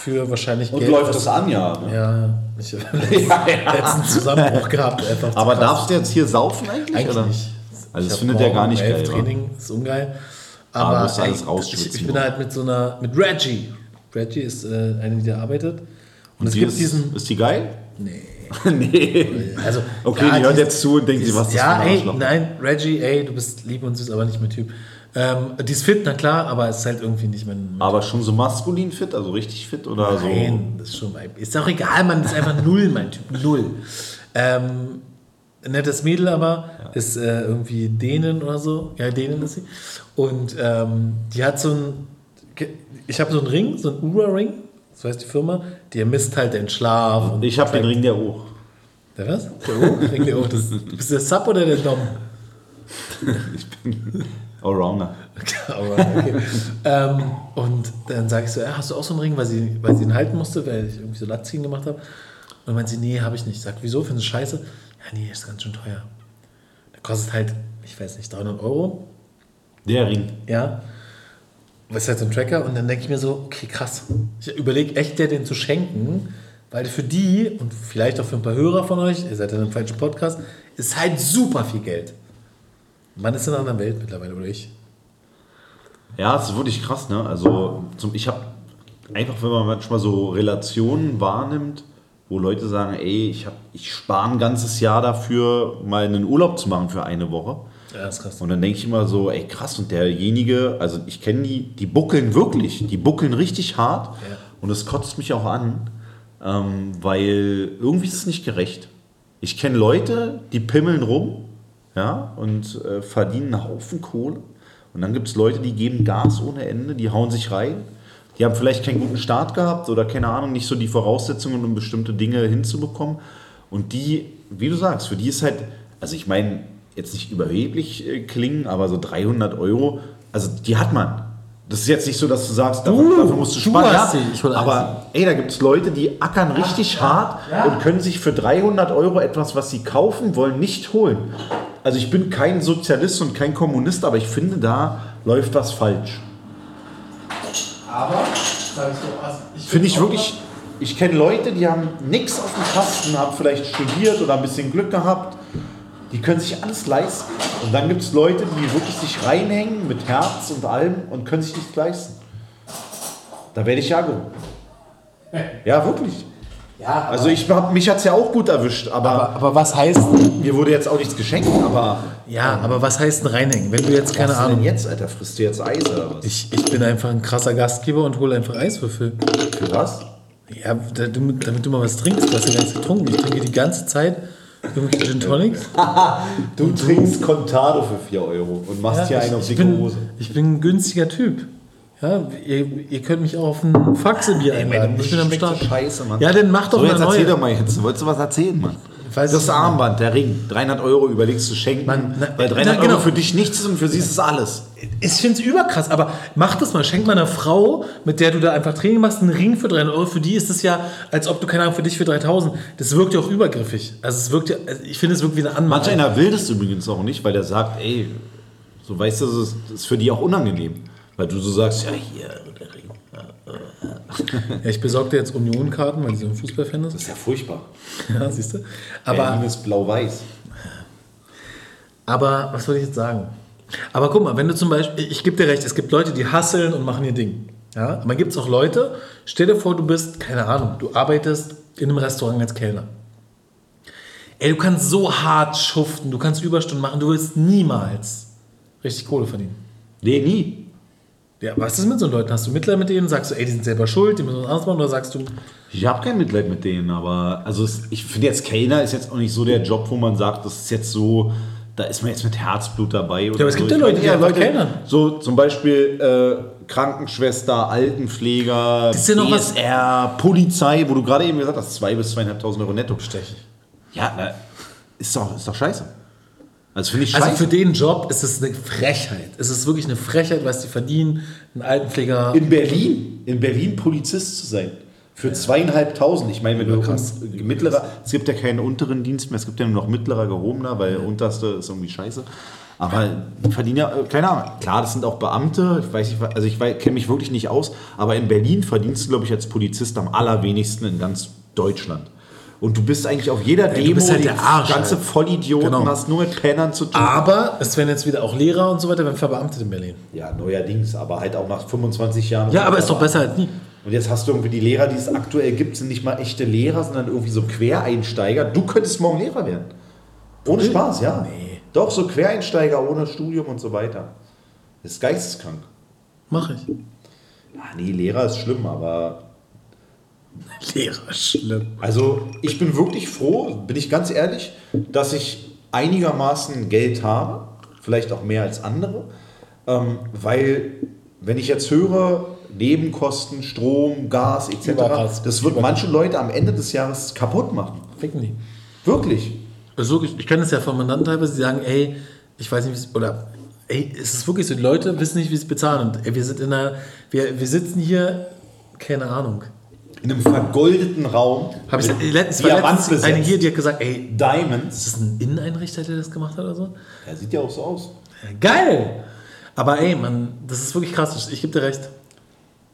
Für wahrscheinlich Und läuft das an, ja. Ne? Ja, ich habe letzten Zusammenbruch gehabt. Einfach Aber krass. darfst du jetzt hier saufen eigentlich? Eigentlich oder? nicht. Also Ich das findet der gar nicht geil. Training, ist ungeil. Ah, Aber alles ey, ich, ich bin oder? halt mit so einer, mit Reggie. Reggie ist äh, eine, die da arbeitet. Und, Und es gibt ist, diesen. ist die geil? Nee. nee. Also, Okay, ja, die hört jetzt zu und denkt sich, was ist das Ja, für ein ey, nein, Reggie, ey, du bist lieb und süß, aber nicht mein Typ. Ähm, die ist fit, na klar, aber es ist halt irgendwie nicht mein. mein Aber schon so maskulin fit, also richtig fit oder Nein, das ist schon mein. Ist auch egal, man ist einfach null, mein Typ. Null. Ähm, nettes Mädel aber, ist äh, irgendwie Dänen oder so. Ja, Dänen ist sie. Und ähm, die hat so ein. Ich habe so einen Ring, so einen Ura-Ring, so heißt die Firma, die misst halt den Schlaf. so. und Ich habe den Ring der hoch. Der was? Der O? Ring der O. Das, du bist der Sub oder der Dom? Allrounder. Aber okay. ähm, und dann sage ich so, ja, hast du auch so einen Ring, weil sie, weil sie ihn halten musste, weil ich irgendwie so Latziehen gemacht habe. Und dann meint sie, nee, habe ich nicht. Ich sag, wieso, findest du scheiße? Ja, nee, ist ganz schön teuer. Der kostet halt, ich weiß nicht, 300 Euro. Der Ring. Ja. Das ist halt so ein Tracker. Und dann denke ich mir so, okay, krass. Ich überlege echt, der den zu schenken, weil für die und vielleicht auch für ein paar Hörer von euch, ihr seid ja in einem falschen Podcast, ist halt super viel Geld. Man ist in einer anderen Welt mittlerweile, oder ich? Ja, es ist wirklich krass, ne? Also zum, ich habe einfach, wenn man manchmal so Relationen wahrnimmt, wo Leute sagen, ey, ich, hab, ich spare ein ganzes Jahr dafür, mal einen Urlaub zu machen für eine Woche. Ja, ist krass. Und dann denke ich immer so, ey krass, und derjenige, also ich kenne die, die buckeln wirklich, die buckeln richtig hart Ja. und das kotzt mich auch an, ähm, weil irgendwie ist es nicht gerecht. Ich kenne Leute, die pimmeln rum ja, und äh, verdienen einen Haufen Kohle. Und dann gibt es Leute, die geben Gas ohne Ende, die hauen sich rein. Die haben vielleicht keinen guten Start gehabt oder keine Ahnung, nicht so die Voraussetzungen, um bestimmte Dinge hinzubekommen. Und die, wie du sagst, für die ist halt, also ich meine, jetzt nicht überheblich äh, klingen, aber so 300 Euro, also die hat man. Das ist jetzt nicht so, dass du sagst, dafür, Du, dafür musst du sparen. Ja, aber ey, da gibt es Leute, die ackern richtig hart und können sich für 300 Euro etwas, was sie kaufen wollen, nicht holen. Also ich bin kein Sozialist und kein Kommunist, aber ich finde, da läuft was falsch. Aber, sag ich so, also ich Finde ich wirklich, ich kenne Leute, die haben nichts auf dem Kasten, haben vielleicht studiert oder ein bisschen Glück gehabt. Die können sich alles leisten. Und dann gibt es Leute, die wirklich sich reinhängen mit Herz und allem und können sich nichts leisten. Da werde ich Jago. Ja, wirklich. Ja, Also ich hab, mich hat es ja auch gut erwischt, aber, aber, aber was heißt, mir wurde jetzt auch nichts geschenkt. Aber ja, aber was heißt ein reinhängen? Wenn du jetzt, keine was ist denn Ahnung, jetzt, Alter? Frisst du jetzt Eis oder was? ich, ich bin einfach ein krasser Gastgeber und hole einfach Eiswürfel. Für was? Ja, da- damit, damit du mal was trinkst. Du hast ja gar nichts getrunken. Ich trinke die ganze Zeit irgendwelche Gin Tonics. Du trinkst Contado für 4 Euro und machst hier ich, einen auf dicke bin, Hose. ich bin ein günstiger Typ. Ja, ihr, ihr könnt mich auch auf ein Faxebier einladen. Ich bin am Start. Scheiße, Mann. Ja, dann mach doch so, mal jetzt neue. erzähl doch mal jetzt. Wolltest du was erzählen, Mann? weiß das. Armband, der Ring, 300 Euro überlegst du schenken, Mann, na- weil 300 na, genau. Euro für dich nichts ist und für sie ist es alles. Ich finde es überkrass, aber mach das mal. Schenk mal einer Frau, mit der du da einfach Training machst, einen Ring für 300 Euro. Für die ist es ja, als ob du, keine Ahnung, für dich für 3000. Das wirkt ja auch übergriffig. Also es wirkt ja, also ich finde, es wirkt wie eine Manch Anmache. einer will das übrigens auch nicht, weil der sagt, ey, So weißt du, das ist für die auch unangenehm. Weil du so sagst, ja, hier, der Ring. Ja, ich besorge dir jetzt Union-Karten, weil ich so ein Fußballfan ist. Das ist ja furchtbar. Ja, siehst du? Aber Aber, ist blau-weiß. aber was soll ich jetzt sagen? Aber guck mal, wenn du zum Beispiel, ich, ich gebe dir recht, es gibt Leute, die hasseln und machen ihr Ding. Ja? Aber gibt es auch Leute, stell dir vor, du bist, keine Ahnung, du arbeitest in einem Restaurant als Kellner. Ey, du kannst so hart schuften, du kannst Überstunden machen, du willst niemals richtig Kohle verdienen. Nee, nie. Ja, was ist mit so Leuten? Hast du Mitleid mit denen? Sagst du, ey, die sind selber schuld, die müssen was anderes machen? Oder sagst du, Ich habe kein Mitleid mit denen, aber also es, ich finde jetzt Kellner ist jetzt auch nicht so der Job, wo man sagt, das ist jetzt so, da ist man jetzt mit Herzblut dabei. Oder aber es so. gibt ja Leute, die eher einfach kellnern. So zum Beispiel äh, Krankenschwester, Altenpfleger, ist ja noch was- BSR, Polizei, wo du gerade eben gesagt hast, 2.000 bis 2.500 Euro netto. stech. Ja, na, ist doch, ist doch scheiße. Also finde ich Also für den Job ist es eine Frechheit. Es ist wirklich eine Frechheit, was die verdienen. Ein Altenpfleger. in Berlin, in Berlin Polizist zu sein. Für zweieinhalbtausend. Ich meine, wenn du krass. mittlerer, es gibt ja keinen unteren Dienst mehr, es gibt ja nur noch mittlerer, gehobener, weil unterste ist irgendwie scheiße. Aber die verdienen ja, äh, keine Ahnung, klar, das sind auch Beamte, ich weiß nicht, also ich kenne mich wirklich nicht aus, aber in Berlin verdienst du, glaube ich, als Polizist am allerwenigsten in ganz Deutschland. Und du bist eigentlich auf jeder du Demo, bist halt der Arsch, ganze halt. Vollidioten, Genau. hast nur mit Pennern zu tun. Aber es werden jetzt wieder auch Lehrer und so weiter, werden verbeamtet in Berlin. Ja, neuerdings, aber halt auch nach 25 Jahren. Ja, aber ist doch besser als nie. Und jetzt hast du irgendwie die Lehrer, die es aktuell gibt, sind nicht mal echte Lehrer, sondern irgendwie so Quereinsteiger. Du könntest morgen Lehrer werden. Ohne Spaß, ja. Nee. Doch, so Quereinsteiger ohne Studium und so weiter. Das ist geisteskrank. Mach ich. Ja, nee, Lehrer ist schlimm, aber. Lehrer, schlimm. Also, ich bin wirklich froh, bin ich ganz ehrlich, dass ich einigermaßen Geld habe. Vielleicht auch mehr als andere. Ähm, weil, wenn ich jetzt höre, Nebenkosten, Strom, Gas etc., Überkrass. das wird manche Leute am Ende des Jahres kaputt machen. Ficken die. Wirklich. Ist wirklich, ich kenne das ja von Mandanten teilweise, die sagen, ey, ich weiß nicht, wie es, oder, ey, es ist wirklich so, die Leute wissen nicht, wie sie es bezahlen. Und ey, wir sind in einer, wir, wir sitzen hier, keine Ahnung. In einem vergoldeten Raum. Habe ich, letztens, letztens eine hier, die hat gesagt, ey, Diamonds. ist das ein Inneneinrichter, der das gemacht hat oder so? Ja, sieht ja auch so aus. Geil! Aber ey, man, das ist wirklich krass. Ich gebe dir recht.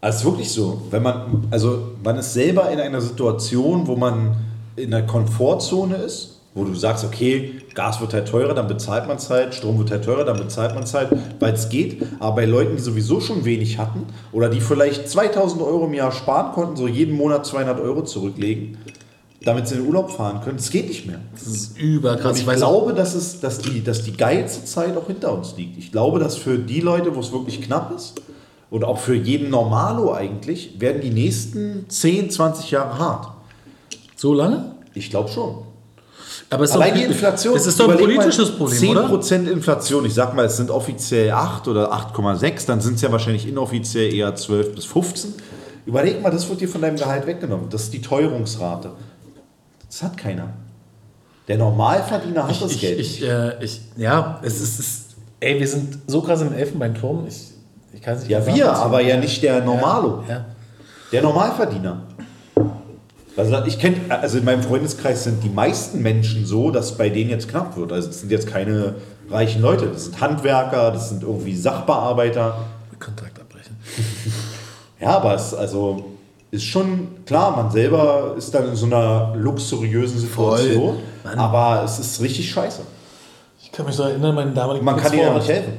Also es ist wirklich so, wenn man, also man ist selber in einer Situation, wo man in einer Komfortzone ist, wo du sagst, okay, Gas wird halt teurer, dann bezahlt man es halt, Strom wird halt teurer, dann bezahlt man es halt, weil es geht. Aber bei Leuten, die sowieso schon wenig hatten oder die vielleicht 2000 Euro im Jahr sparen konnten, so jeden Monat 200 Euro zurücklegen, damit sie in den Urlaub fahren können, das geht nicht mehr. Das ist überkrass. Ich auch, glaube, dass, es, dass, die, dass die geilste Zeit auch hinter uns liegt. Ich glaube, dass für die Leute, wo es wirklich knapp ist, und auch für jeden Normalo eigentlich, werden die nächsten 10, 20 Jahre hart. so lange? Ich glaube schon. Aber es ist Allein doch, die Inflation. Es ist doch ein überleg mal, politisches Problem, oder? 10% Inflation. Ich sag mal, es sind offiziell 8 oder 8,6. Dann sind es ja wahrscheinlich inoffiziell eher 12 bis 15. Überleg mal, das wird dir von deinem Gehalt weggenommen. Das ist die Teuerungsrate. Das hat keiner. Der Normalverdiener hat das Ich, Geld. ich, äh, ich, ja, es ist, es ist, ey, wir sind so krass im Elfenbeinturm. Ich, ich kann es nicht ja, wir, aber ja nicht der Normalo. Ja. Der Normalverdiener. Also ich kenne, also in meinem Freundeskreis sind die meisten Menschen so, dass bei denen jetzt knapp wird. Also das sind jetzt keine reichen Leute. Das sind Handwerker, das sind irgendwie Sachbearbeiter. Kontakt abbrechen. Ja, aber es also ist schon klar, man selber ist dann in so einer luxuriösen Situation. Aber es ist richtig scheiße. Ich kann mich so erinnern, meine damalige Man kann ihnen ja nicht helfen.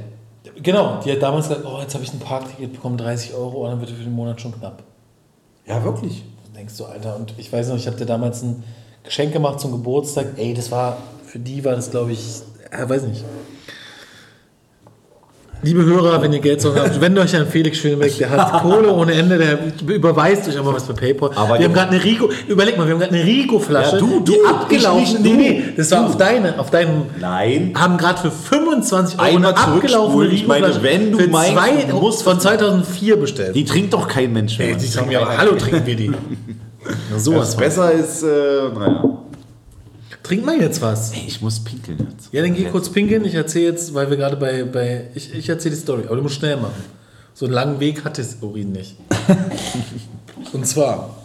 Genau, die hat damals gesagt, oh, jetzt habe ich ein Parkticket bekommen, 30 Euro, und dann wird für den Monat schon knapp. Ja, wirklich. Denkst du, Alter, und ich weiß noch, ich habe dir damals ein Geschenk gemacht zum Geburtstag. Ey, das war, für die war das, glaube ich, äh, weiß nicht. Liebe Hörer, wenn ihr Geld so habt, wendet euch an Felix Schönbeck, der hat Kohle ohne Ende, der überweist euch einfach was bei PayPal. Aber wir haben gerade eine Rico, überleg mal, wir haben gerade eine Rico-Flasche, Ja, du, die du, abgelaufen ich nicht, Nee, du. nee, das war auf deine, auf deinem, Nein. haben gerade für 25 Euro Einmal eine abgelaufene. Ich meine, wenn du für meinst, zwei, du musst- von 2004 bestellt. Die trinkt doch kein Mensch mehr. Ey, die trinken wir aber, hallo, trinken wir die. Na, Was besser ist, äh, naja. Trink mal jetzt was. Ey, ich muss pinkeln jetzt. Ja, dann geh kurz pinkeln. Ich erzähle jetzt, weil wir gerade bei, bei ich, ich erzähle die Story, aber du musst schnell machen. So einen langen Weg hat das Urin nicht. Und zwar,